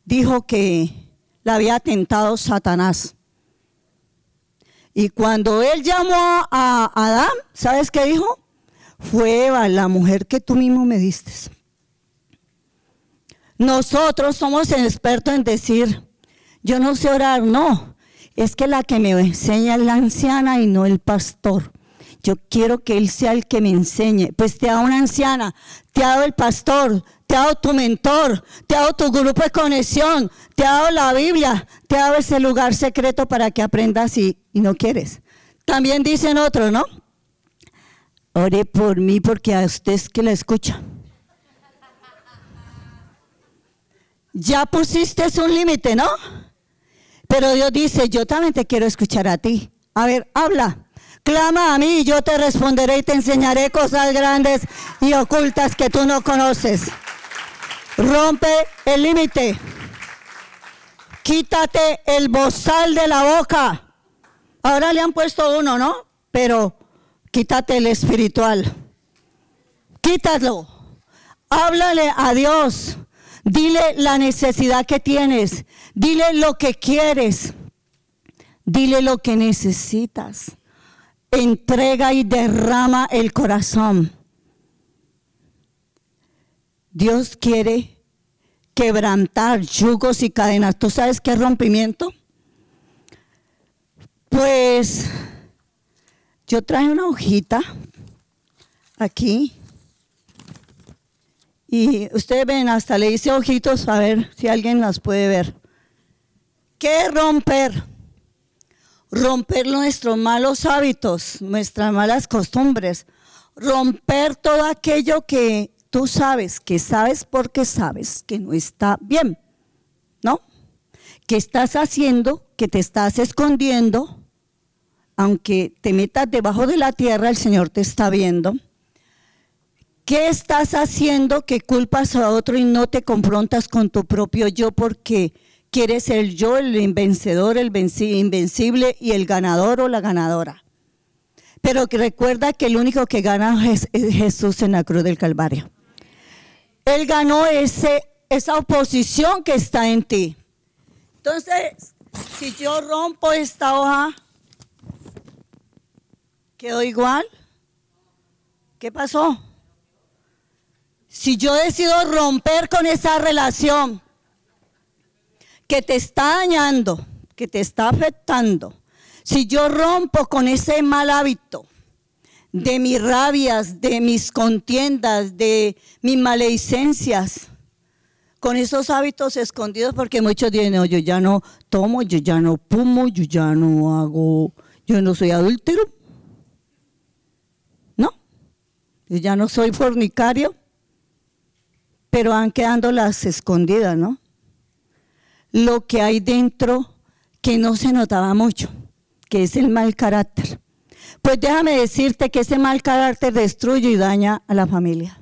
dijo que la había tentado Satanás. Y cuando él llamó a Adán, ¿sabes qué dijo? Fue Eva, la mujer que tú mismo me diste. Nosotros somos expertos en decir, yo no sé orar, no. Es que la que me enseña es la anciana y no el pastor. Yo quiero que él sea el que me enseñe. Pues te ha una anciana, te ha dado el pastor, te ha dado tu mentor, te ha dado tu grupo de conexión, te ha dado la Biblia, te ha dado ese lugar secreto para que aprendas y, no quieres. También dicen otros, ¿no? Ore por mí porque a usted es que la escucha. Ya pusiste un límite, ¿no? Pero Dios dice, yo también te quiero escuchar a ti. A ver, habla. Clama a mí y yo te responderé y te enseñaré cosas grandes y ocultas que tú no conoces. Rompe el límite. Quítate el bozal de la boca. Ahora le han puesto uno, ¿no? Pero quítate el espiritual. Quítalo. Háblale a Dios. Dile la necesidad que tienes. Dile lo que quieres. Dile lo que necesitas. Entrega y derrama el corazón. Dios quiere quebrantar yugos y cadenas. ¿Tú sabes qué rompimiento? Pues yo traje una hojita aquí y ustedes ven, hasta le hice ojitos a ver si alguien las puede ver. ¿Qué romper? Romper nuestros malos hábitos, nuestras malas costumbres. Romper todo aquello que tú sabes, que sabes porque sabes que no está bien. ¿No? Que estás haciendo, que te estás escondiendo, aunque te metas debajo de la tierra, el Señor te está viendo. ¿Qué estás haciendo que culpas a otro y no te confrontas con tu propio yo porque quieres ser yo el vencedor, el invencible y el ganador o la ganadora? Pero recuerda que el único que gana es Jesús en la cruz del Calvario. Él ganó ese, esa oposición que está en ti. Entonces, si yo rompo esta hoja, ¿Quedó igual? ¿Qué pasó? Si yo decido romper con esa relación que te está dañando, que te está afectando, si yo rompo con ese mal hábito de mis rabias, de mis contiendas, de mis maledicencias, con esos hábitos escondidos, porque muchos dicen, no, yo ya no tomo, yo ya no pumo, yo ya no hago, yo no soy adúltero, ya no soy fornicario, pero han quedado las escondidas, ¿no? Lo que hay dentro que no se notaba mucho, que es el mal carácter. Pues déjame decirte que ese mal carácter destruye y daña a la familia.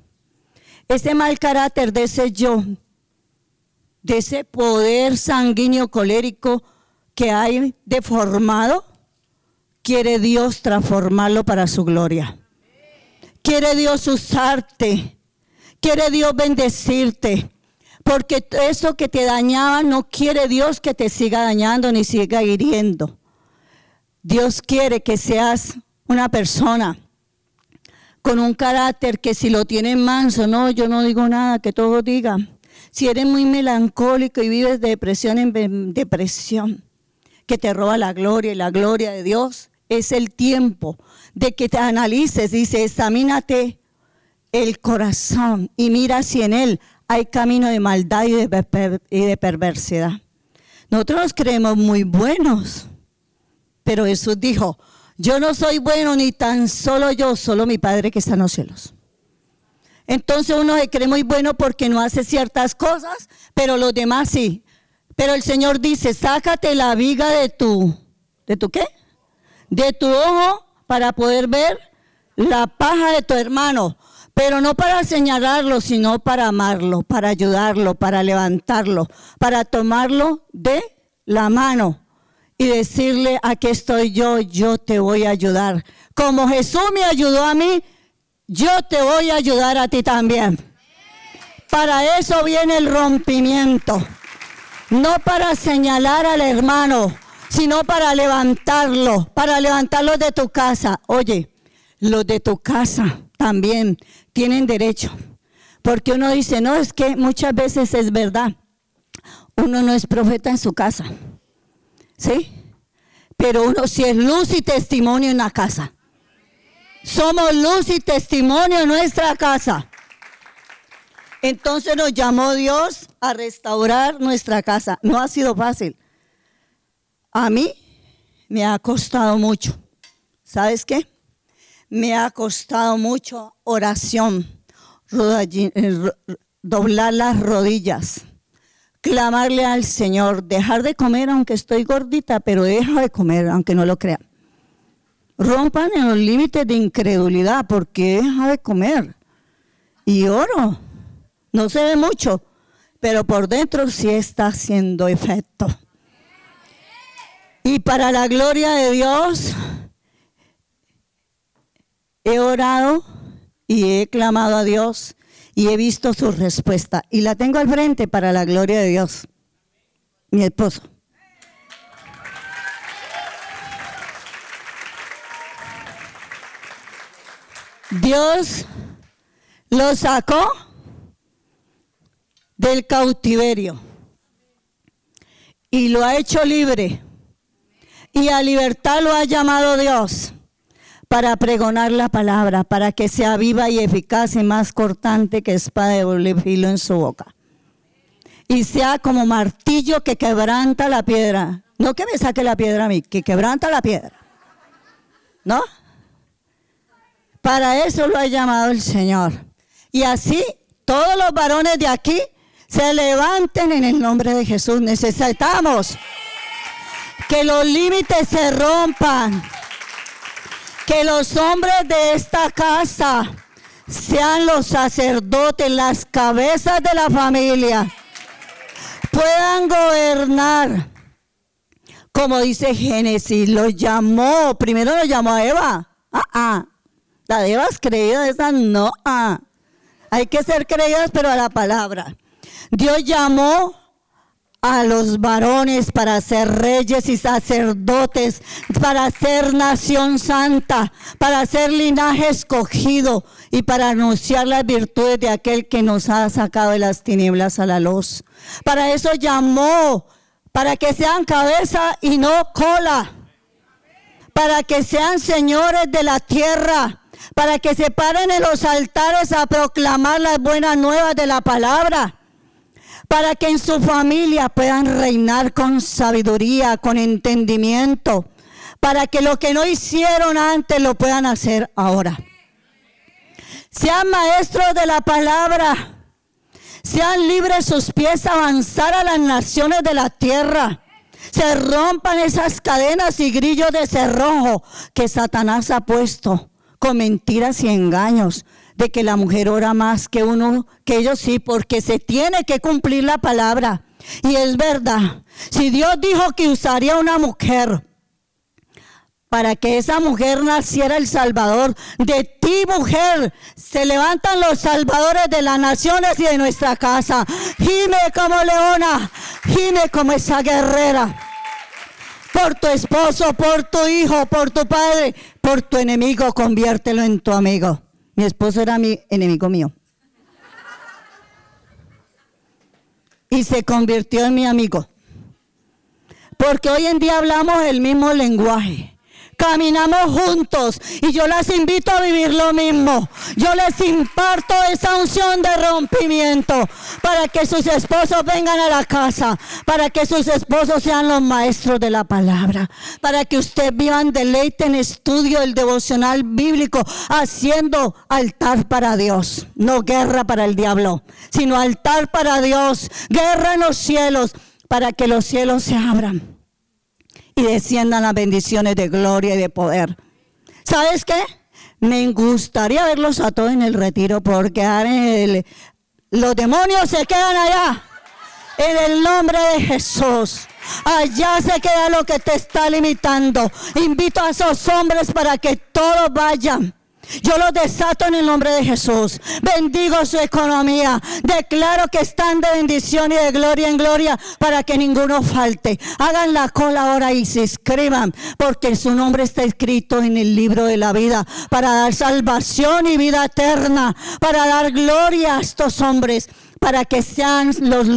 Ese mal carácter de ese yo, de ese poder sanguíneo colérico que hay deformado, quiere Dios transformarlo para su gloria. Quiere Dios usarte. Quiere Dios bendecirte. Porque eso que te dañaba no quiere Dios que te siga dañando ni siga hiriendo. Dios quiere que seas una persona con un carácter que si lo tienes manso, no, yo no digo nada, que todo diga. Si eres muy melancólico y vives de depresión en depresión, que te roba la gloria y la gloria de Dios, es el tiempo de que te analices, dice, examínate el corazón y mira si en él hay camino de maldad y de, perversidad. Nosotros nos creemos muy buenos, pero Jesús dijo, yo no soy bueno ni tan solo yo, solo mi Padre que está en los cielos. Entonces uno se cree muy bueno porque no hace ciertas cosas, pero los demás sí. Pero el Señor dice, sácate la viga de tu, ¿de tu qué? De tu ojo para poder ver la paja de tu hermano, pero no para señalarlo, sino para amarlo, para ayudarlo, para levantarlo, para tomarlo de la mano y decirle, aquí estoy yo, yo te voy a ayudar. Como Jesús me ayudó a mí, yo te voy a ayudar a ti también. Para eso viene el rompimiento, no para señalar al hermano, sino para levantarlo, para levantarlo de tu casa. Oye, los de tu casa también tienen derecho. Porque uno dice, no, es que muchas veces es verdad. Uno no es profeta en su casa. ¿Sí? Pero uno sí es luz y testimonio en la casa. Somos luz y testimonio en nuestra casa. Entonces nos llamó Dios a restaurar nuestra casa. No ha sido fácil. A mí me ha costado mucho. ¿Sabes qué? Me ha costado mucho oración, eh, doblar las rodillas, clamarle al Señor, dejar de comer aunque estoy gordita, pero deja de comer aunque no lo crean. Rompan en los límites de incredulidad porque deja de comer. Y oro. No se ve mucho, pero por dentro sí está haciendo efecto. Y para la gloria de Dios, he orado y he clamado a Dios y he visto su respuesta. Y la tengo al frente para la gloria de Dios, mi esposo. Dios lo sacó del cautiverio y lo ha hecho libre. Y a libertad lo ha llamado Dios para pregonar la palabra, para que sea viva y eficaz y más cortante que espada de doble filo en su boca. Y sea como martillo que quebranta la piedra. No que me saque la piedra a mí, que quebranta la piedra. ¿No? Para eso lo ha llamado el Señor. Y así todos los varones de aquí se levanten en el nombre de Jesús. Necesitamos que los límites se rompan. Que los hombres de esta casa sean los sacerdotes, las cabezas de la familia. Puedan gobernar. Como dice Génesis, lo llamó, primero lo llamó a Eva. Ah, ah. La de Eva es creída, esa no. Ah. Hay que ser creídas, pero a la palabra. Dios llamó a los varones para ser reyes y sacerdotes, para ser nación santa, para ser linaje escogido y para anunciar las virtudes de aquel que nos ha sacado de las tinieblas a la luz. Para eso llamó, para que sean cabeza y no cola, para que sean señores de la tierra para que se paren en los altares a proclamar las buenas nuevas de la palabra para que en su familia puedan reinar con sabiduría, con entendimiento, para que lo que no hicieron antes lo puedan hacer ahora. Sean maestros de la palabra, sean libres sus pies a avanzar a las naciones de la tierra. Se rompan esas cadenas y grillos de cerrojo que Satanás ha puesto con mentiras y engaños de que la mujer ora más que uno, que ellos sí, porque se tiene que cumplir la palabra. Y es verdad, si Dios dijo que usaría una mujer para que esa mujer naciera el Salvador, de ti mujer se levantan los salvadores de las naciones y de nuestra casa. Gime como leona, gime como esa guerrera por tu esposo, por tu hijo, por tu padre, por tu enemigo, conviértelo en tu amigo. Mi esposo era mi enemigo mío. Y se convirtió en mi amigo. Porque hoy en día hablamos el mismo lenguaje caminamos juntos y yo las invito a vivir lo mismo. Yo les imparto esa unción de rompimiento para que sus esposos vengan a la casa, para que sus esposos sean los maestros de la palabra, para que usted vivan deleite en estudio el devocional bíblico, haciendo altar para Dios, no guerra para el diablo, sino altar para Dios, guerra en los cielos, para que los cielos se abran y desciendan las bendiciones de gloria y de poder. ¿Sabes qué? Me gustaría verlos a todos en el retiro porque los demonios se quedan allá. En el nombre de Jesús. Allá se queda lo que te está limitando. Invito a esos hombres para que todos vayan yo los desato en el nombre de Jesús. Bendigo su economía. Declaro que están de bendición y de gloria en gloria para que ninguno falte. Hagan la cola ahora y se escriban porque su nombre está escrito en el libro de la vida para dar salvación y vida eterna, para dar gloria a estos hombres, para que sean los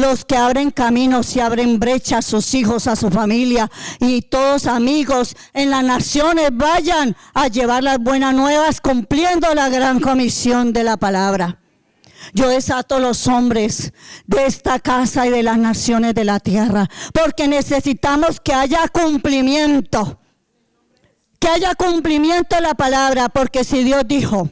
los que abren caminos y abren brechas a sus hijos, a su familia y todos amigos en las naciones vayan a llevar las buenas nuevas cumpliendo la gran comisión de la palabra. Yo desato los hombres de esta casa y de las naciones de la tierra, porque necesitamos que haya cumplimiento, que haya cumplimiento de la palabra, porque si Dios dijo,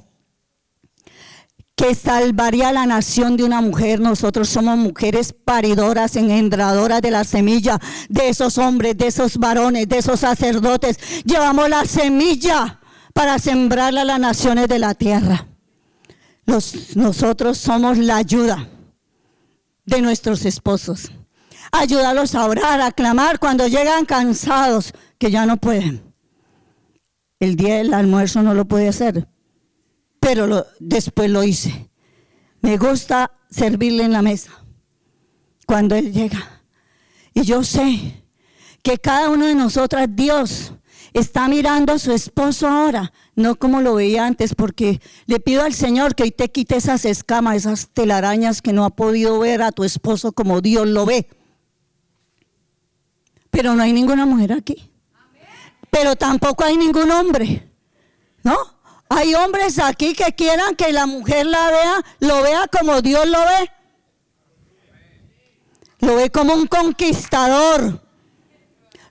que salvaría la nación de una mujer. Nosotros somos mujeres paridoras, engendradoras de la semilla de esos hombres, de esos varones, de esos sacerdotes. Llevamos la semilla para sembrarla a las naciones de la tierra. nosotros somos la ayuda de nuestros esposos. Ayudarlos a orar, a clamar cuando llegan cansados, que ya no pueden. El día del almuerzo no lo puede hacer pero después lo hice. Me gusta servirle en la mesa cuando Él llega. Y yo sé que cada uno de nosotras, Dios, está mirando a su esposo ahora, no como lo veía antes, porque le pido al Señor que hoy te quite esas escamas, esas telarañas que no ha podido ver a tu esposo como Dios lo ve. Pero no hay ninguna mujer aquí. Pero tampoco hay ningún hombre. ¿No? Hay hombres aquí que quieran que la mujer la vea, lo vea como Dios lo ve. Lo ve como un conquistador.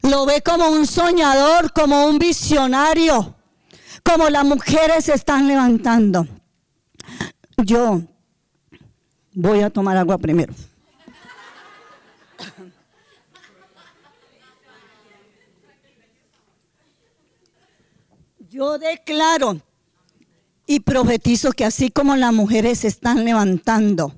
Lo ve como un soñador, como un visionario. Como las mujeres se están levantando. Yo voy a tomar agua primero. Yo declaro y profetizo que así como las mujeres se están levantando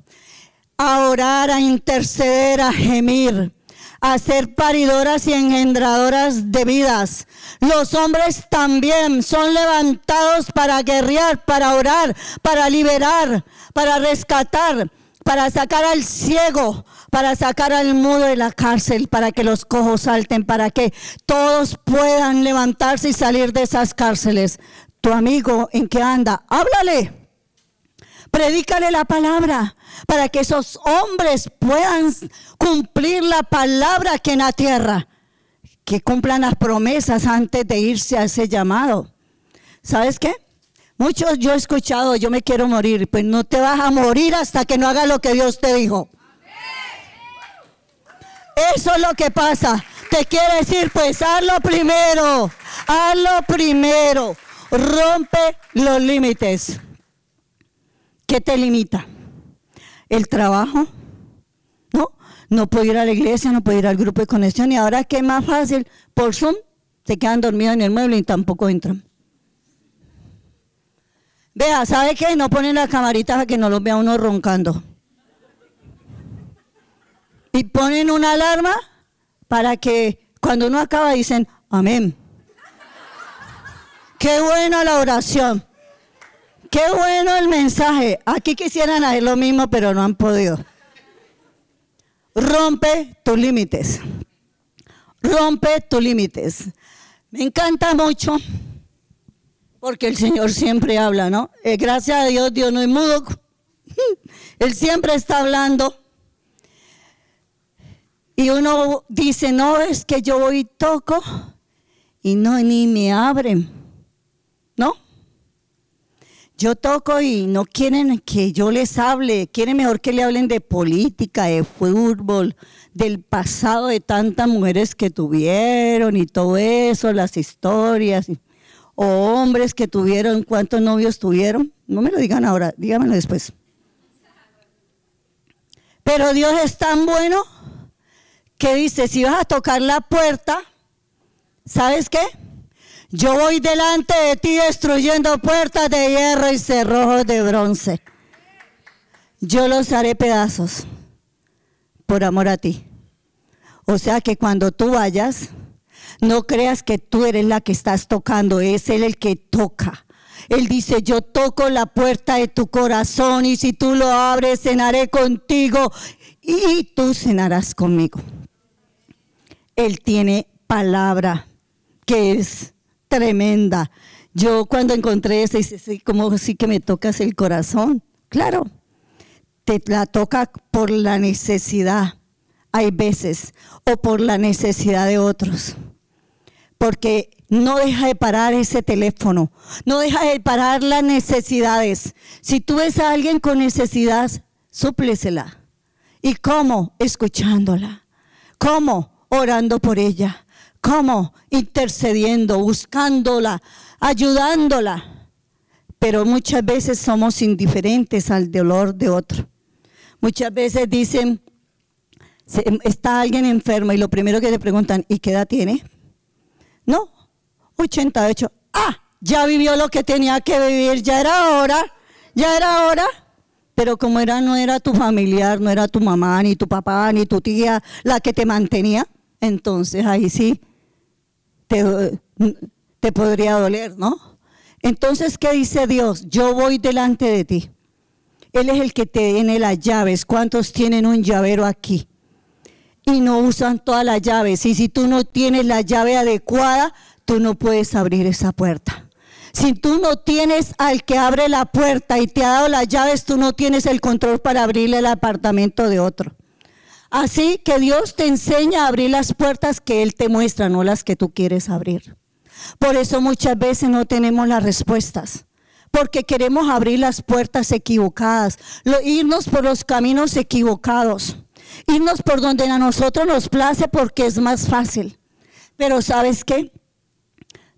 a orar, a interceder, a gemir, a ser paridoras y engendradoras de vidas. Los hombres también son levantados para guerrear, para orar, para liberar, para rescatar, para sacar al ciego, para sacar al mudo de la cárcel, para que los cojos salten, para que todos puedan levantarse y salir de esas cárceles. Tu amigo, ¿en qué anda? Háblale. Predícale la palabra para que esos hombres puedan cumplir la palabra aquí en la tierra. Que cumplan las promesas antes de irse a ese llamado. ¿Sabes qué? Muchos yo he escuchado, yo me quiero morir, pues no te vas a morir hasta que no hagas lo que Dios te dijo. Eso es lo que pasa. Te quiere decir, pues hazlo primero, hazlo primero. Rompe los límites. ¿Qué te limita? El trabajo. No, no puedo ir a la iglesia, no puedo ir al grupo de conexión. Y ahora, ¿qué más fácil? Por Zoom, se quedan dormidos en el mueble y tampoco entran. Vea, ¿sabe qué? No ponen la camarita para que no los vea uno roncando. Y ponen una alarma para que cuando uno acaba dicen, amén. Qué buena la oración. Qué bueno el mensaje. Aquí quisieran hacer lo mismo, pero no han podido. Rompe tus límites. Rompe tus límites. Me encanta mucho porque el Señor siempre habla, ¿no? Eh, gracias a Dios, Dios no es mudo. Él siempre está hablando. Y uno dice, no, es que yo voy y toco y no, ni me abren. ¿No? Yo toco y no quieren que yo les hable, quieren mejor que le hablen de política, de fútbol, del pasado de tantas mujeres que tuvieron y todo eso, las historias, o hombres que tuvieron, cuántos novios tuvieron. No me lo digan ahora, díganmelo después. Pero Dios es tan bueno que dice, si vas a tocar la puerta, ¿sabes qué? Yo voy delante de ti destruyendo puertas de hierro y cerrojos de bronce. Yo los haré pedazos por amor a ti. O sea que cuando tú vayas, no creas que tú eres la que estás tocando, es Él el que toca. Él dice, yo toco la puerta de tu corazón y si tú lo abres, cenaré contigo y tú cenarás conmigo. Él tiene palabra que es tremenda. Yo cuando encontré ese, dice, como si que me tocas el corazón. Claro, te la toca por la necesidad, hay veces, o por la necesidad de otros. Porque no deja de parar ese teléfono, no deja de parar las necesidades. Si tú ves a alguien con necesidad, súplesela. ¿Y cómo? Escuchándola. ¿Cómo? Orando por ella ¿Cómo? Intercediendo, buscándola, ayudándola. Pero muchas veces somos indiferentes al dolor de otro. Muchas veces dicen, está alguien enfermo y lo primero que le preguntan, ¿y qué edad tiene? No, 88. Ah, ya vivió lo que tenía que vivir, ya era hora, ya era hora. Pero como era, no era tu familiar, no era tu mamá, ni tu papá, ni tu tía la que te mantenía, entonces ahí sí te, podría doler, ¿no? Entonces, ¿qué dice Dios? Yo voy delante de ti. Él es el que te tiene las llaves. ¿Cuántos tienen un llavero aquí? Y no usan todas las llaves. Y si tú no tienes la llave adecuada, tú no puedes abrir esa puerta. Si tú no tienes al que abre la puerta y te ha dado las llaves, tú no tienes el control para abrirle el apartamento de otro. Así que Dios te enseña a abrir las puertas que Él te muestra, no las que tú quieres abrir. Por eso muchas veces no tenemos las respuestas, porque queremos abrir las puertas equivocadas, irnos por los caminos equivocados, irnos por donde a nosotros nos place porque es más fácil. Pero ¿sabes qué?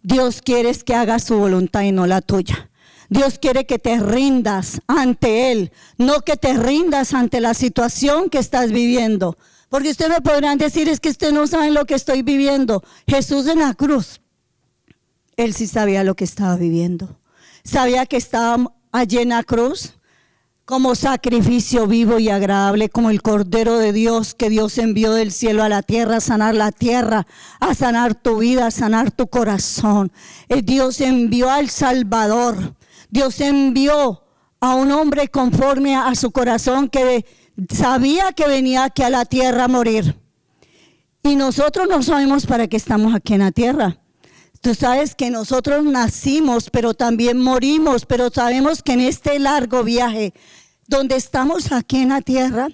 Dios quiere que hagas su voluntad y no la tuya. Dios quiere que te rindas ante Él, no que te rindas ante la situación que estás viviendo. Porque ustedes me podrán decir, es que ustedes no saben lo que estoy viviendo. Jesús en la cruz, Él sí sabía lo que estaba viviendo. Sabía que estaba allí en la cruz como sacrificio vivo y agradable, como el Cordero de Dios que Dios envió del cielo a la tierra a sanar la tierra, a sanar tu vida, a sanar tu corazón. Eh, Dios envió al Salvador. Dios envió a un hombre conforme a su corazón que sabía que venía aquí a la tierra a morir. Y nosotros no sabemos para qué estamos aquí en la tierra. Tú sabes que nosotros nacimos, pero también morimos, pero sabemos que en este largo viaje donde estamos aquí en la tierra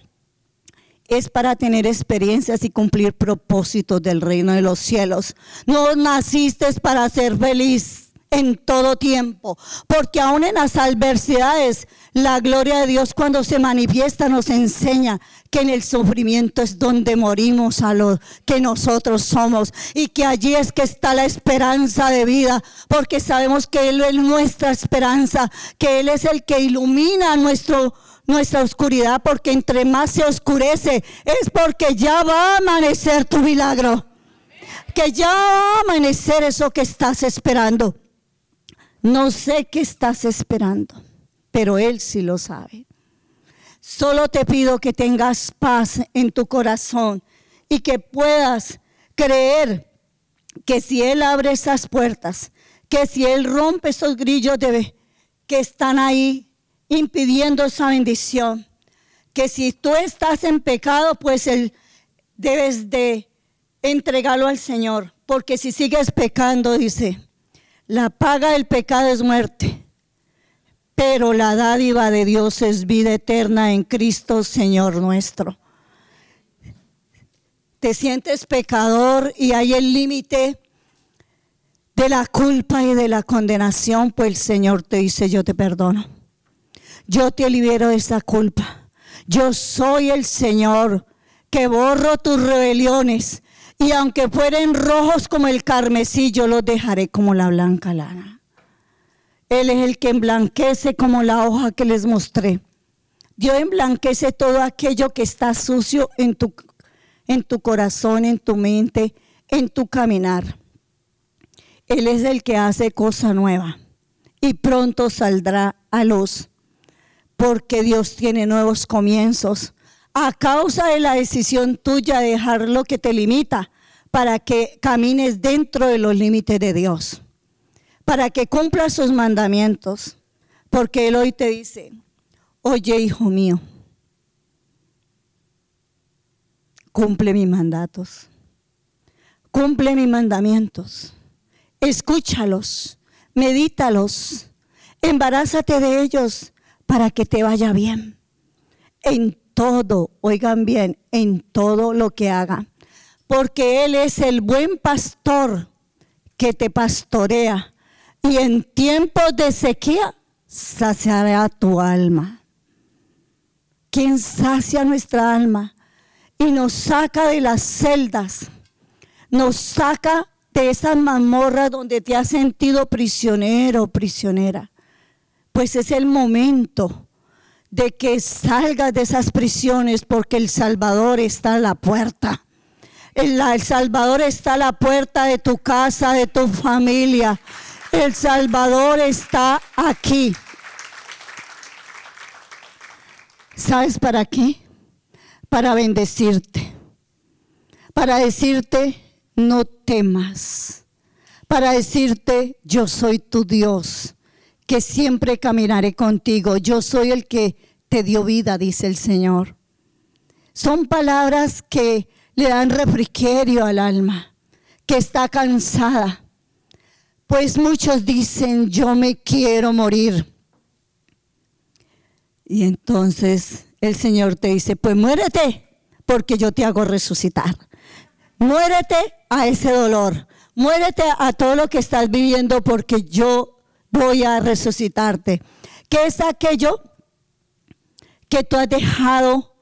es para tener experiencias y cumplir propósitos del reino de los cielos. No naciste para ser feliz en todo tiempo, porque aún en las adversidades, la gloria de Dios cuando se manifiesta nos enseña que en el sufrimiento es donde morimos a lo que nosotros somos. Y que allí es que está la esperanza de vida, porque sabemos que Él es nuestra esperanza, que Él es el que ilumina nuestra oscuridad, porque entre más se oscurece es porque ya va a amanecer tu milagro, que ya va a amanecer eso que estás esperando. No sé qué estás esperando, pero Él sí lo sabe. Solo te pido que tengas paz en tu corazón y que puedas creer que si Él abre esas puertas, que si Él rompe esos grillos que están ahí impidiendo esa bendición, que si tú estás en pecado, pues Él debes de entregarlo al Señor, porque si sigues pecando, dice, la paga del pecado es muerte, pero la dádiva de Dios es vida eterna en Cristo Señor nuestro. Te sientes pecador y hay el límite de la culpa y de la condenación, pues el Señor te dice, yo te perdono. Yo te libero de esa culpa. Yo soy el Señor que borro tus rebeliones y aunque fueren rojos como el carmesí, yo los dejaré como la blanca lana. Él es el que emblanquece como la hoja que les mostré. Dios emblanquece todo aquello que está sucio en tu, en tu corazón, en tu mente, en tu caminar. Él es el que hace cosa nueva y pronto saldrá a luz porque Dios tiene nuevos comienzos a causa de la decisión tuya de dejar lo que te limita para que camines dentro de los límites de Dios, para que cumplas sus mandamientos, porque Él hoy te dice, oye hijo mío, cumple mis mandatos, cumple mis mandamientos, escúchalos, medítalos, embarázate de ellos para que te vaya bien. En todo, oigan bien, en todo lo que haga. Porque Él es el buen pastor que te pastorea y en tiempos de sequía saciará tu alma. Quien sacia nuestra alma y nos saca de las celdas, nos saca de esa mazmorra donde te has sentido prisionero, prisionera. Pues es el momento de que salgas de esas prisiones porque el Salvador está a la puerta. El, el, Salvador está a la puerta de tu casa, de tu familia. El Salvador está aquí. ¿Sabes para qué? Para bendecirte. Para decirte, no temas. Para decirte, yo soy tu Dios que siempre caminaré contigo. Yo soy el que te dio vida, dice el Señor. Son palabras que le dan refrigerio al alma, que está cansada, Pues muchos dicen, yo me quiero morir. Y entonces el Señor te dice, pues muérete, porque yo te hago resucitar. Muérete a ese dolor. Muérete a todo lo que estás viviendo, porque yo voy a resucitarte. ¿Qué es aquello que tú has dejado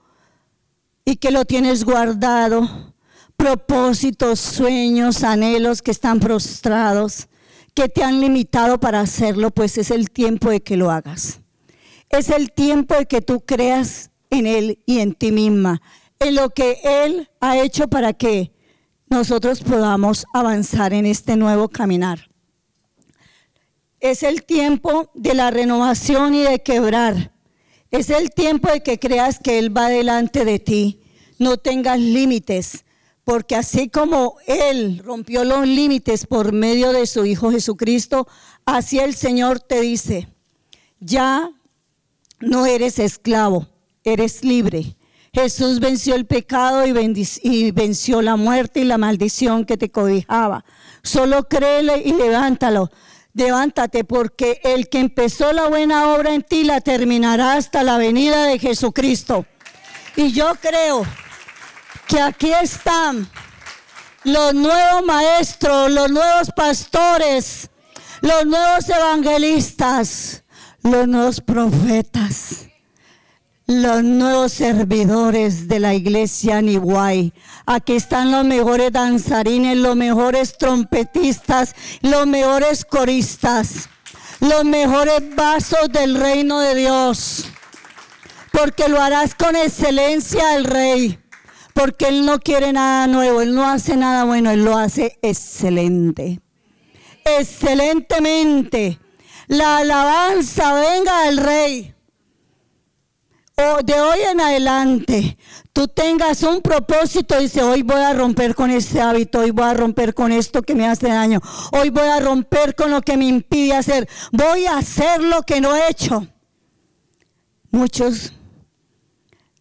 y que lo tienes guardado? Propósitos, sueños, anhelos que están prostrados, que te han limitado para hacerlo, pues es el tiempo de que lo hagas. Es el tiempo de que tú creas en Él y en ti misma, en lo que Él ha hecho para que nosotros podamos avanzar en este nuevo caminar. Es el tiempo de la renovación y de quebrar. Es el tiempo de que creas que Él va delante de ti. No tengas límites, porque así como Él rompió los límites por medio de su Hijo Jesucristo, así el Señor te dice, ya no eres esclavo, eres libre. Jesús venció el pecado y, venció la muerte y la maldición que te cobijaba. Solo créele y levántalo. Levántate porque el que empezó la buena obra en ti la terminará hasta la venida de Jesucristo. Y yo creo que aquí están los nuevos maestros, los nuevos pastores, los nuevos evangelistas, los nuevos profetas, los nuevos servidores de la iglesia Nihuay. Aquí están los mejores danzarines, los mejores trompetistas, los mejores coristas, los mejores vasos del reino de Dios. Porque lo harás con excelencia el rey. Porque Él no quiere nada nuevo, Él no hace nada bueno, Él lo hace excelente. Excelentemente la alabanza venga del rey. O de hoy en adelante, tú tengas un propósito y dice, hoy voy a romper con este hábito, hoy voy a romper con esto que me hace daño, hoy voy a romper con lo que me impide hacer, voy a hacer lo que no he hecho. Muchos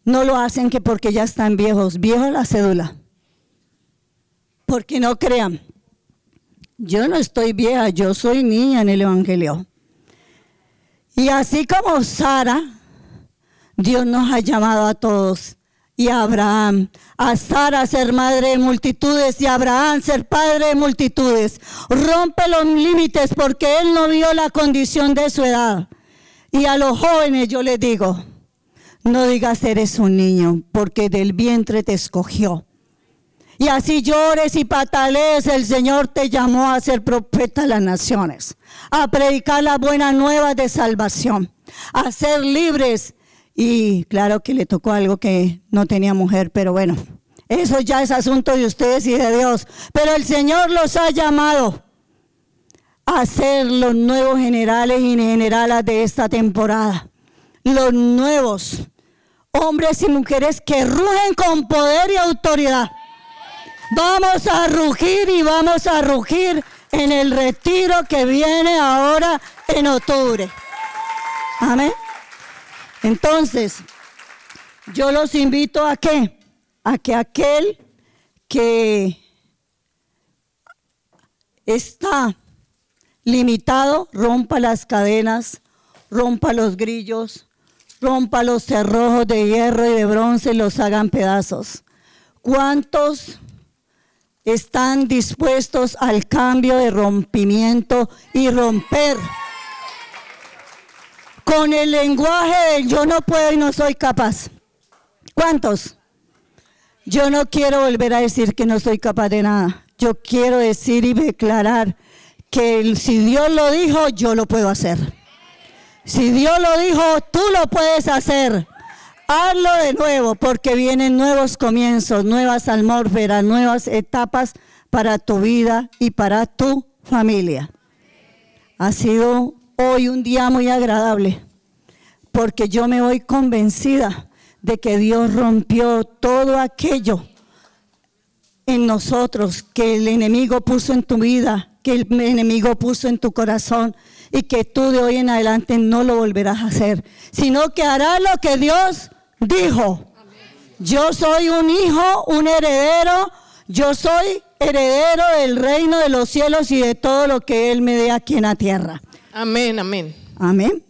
no lo hacen que porque ya están viejos, viejo la cédula. Porque no crean, yo no estoy vieja, yo soy niña en el Evangelio. Y así como Sara, Dios nos ha llamado a todos. Y a Abraham, a Sara ser madre de multitudes y a Abraham ser padre de multitudes. Rompe los límites porque él no vio la condición de su edad. Y a los jóvenes yo les digo, no digas eres un niño porque del vientre te escogió. Y así llores y patalees, el Señor te llamó a ser profeta de las naciones, a predicar las buenas nuevas de salvación, a ser libres. Y claro que le tocó algo que no tenía mujer, pero bueno, eso ya es asunto de ustedes y de Dios. Pero el Señor los ha llamado a ser los nuevos generales y generales de esta temporada. Los nuevos hombres y mujeres que rugen con poder y autoridad Vamos a rugir y vamos a rugir en el retiro que viene ahora en octubre. Amén. Entonces, yo los invito a qué? A que aquel que está limitado rompa las cadenas, rompa los grillos, rompa los cerrojos de hierro y de bronce y los hagan pedazos. ¿Cuántos están dispuestos al cambio de rompimiento y romper con el lenguaje de yo no puedo y no soy capaz. ¿Cuántos? Yo no quiero volver a decir que no soy capaz de nada. Yo quiero decir y declarar que si Dios lo dijo, yo lo puedo hacer. Si Dios lo dijo, tú lo puedes hacer. Hazlo de nuevo porque vienen nuevos comienzos, nuevas atmósferas, nuevas etapas para tu vida y para tu familia. Ha sido hoy un día muy agradable porque yo me voy convencida de que Dios rompió todo aquello en nosotros que el enemigo puso en tu vida, que el enemigo puso en tu corazón y que tú de hoy en adelante no lo volverás a hacer, sino que harás lo que Dios dijo, yo soy un hijo, un heredero yo soy heredero del reino de los cielos y de todo lo que Él me dé aquí en la tierra. Amén, amén. Amén.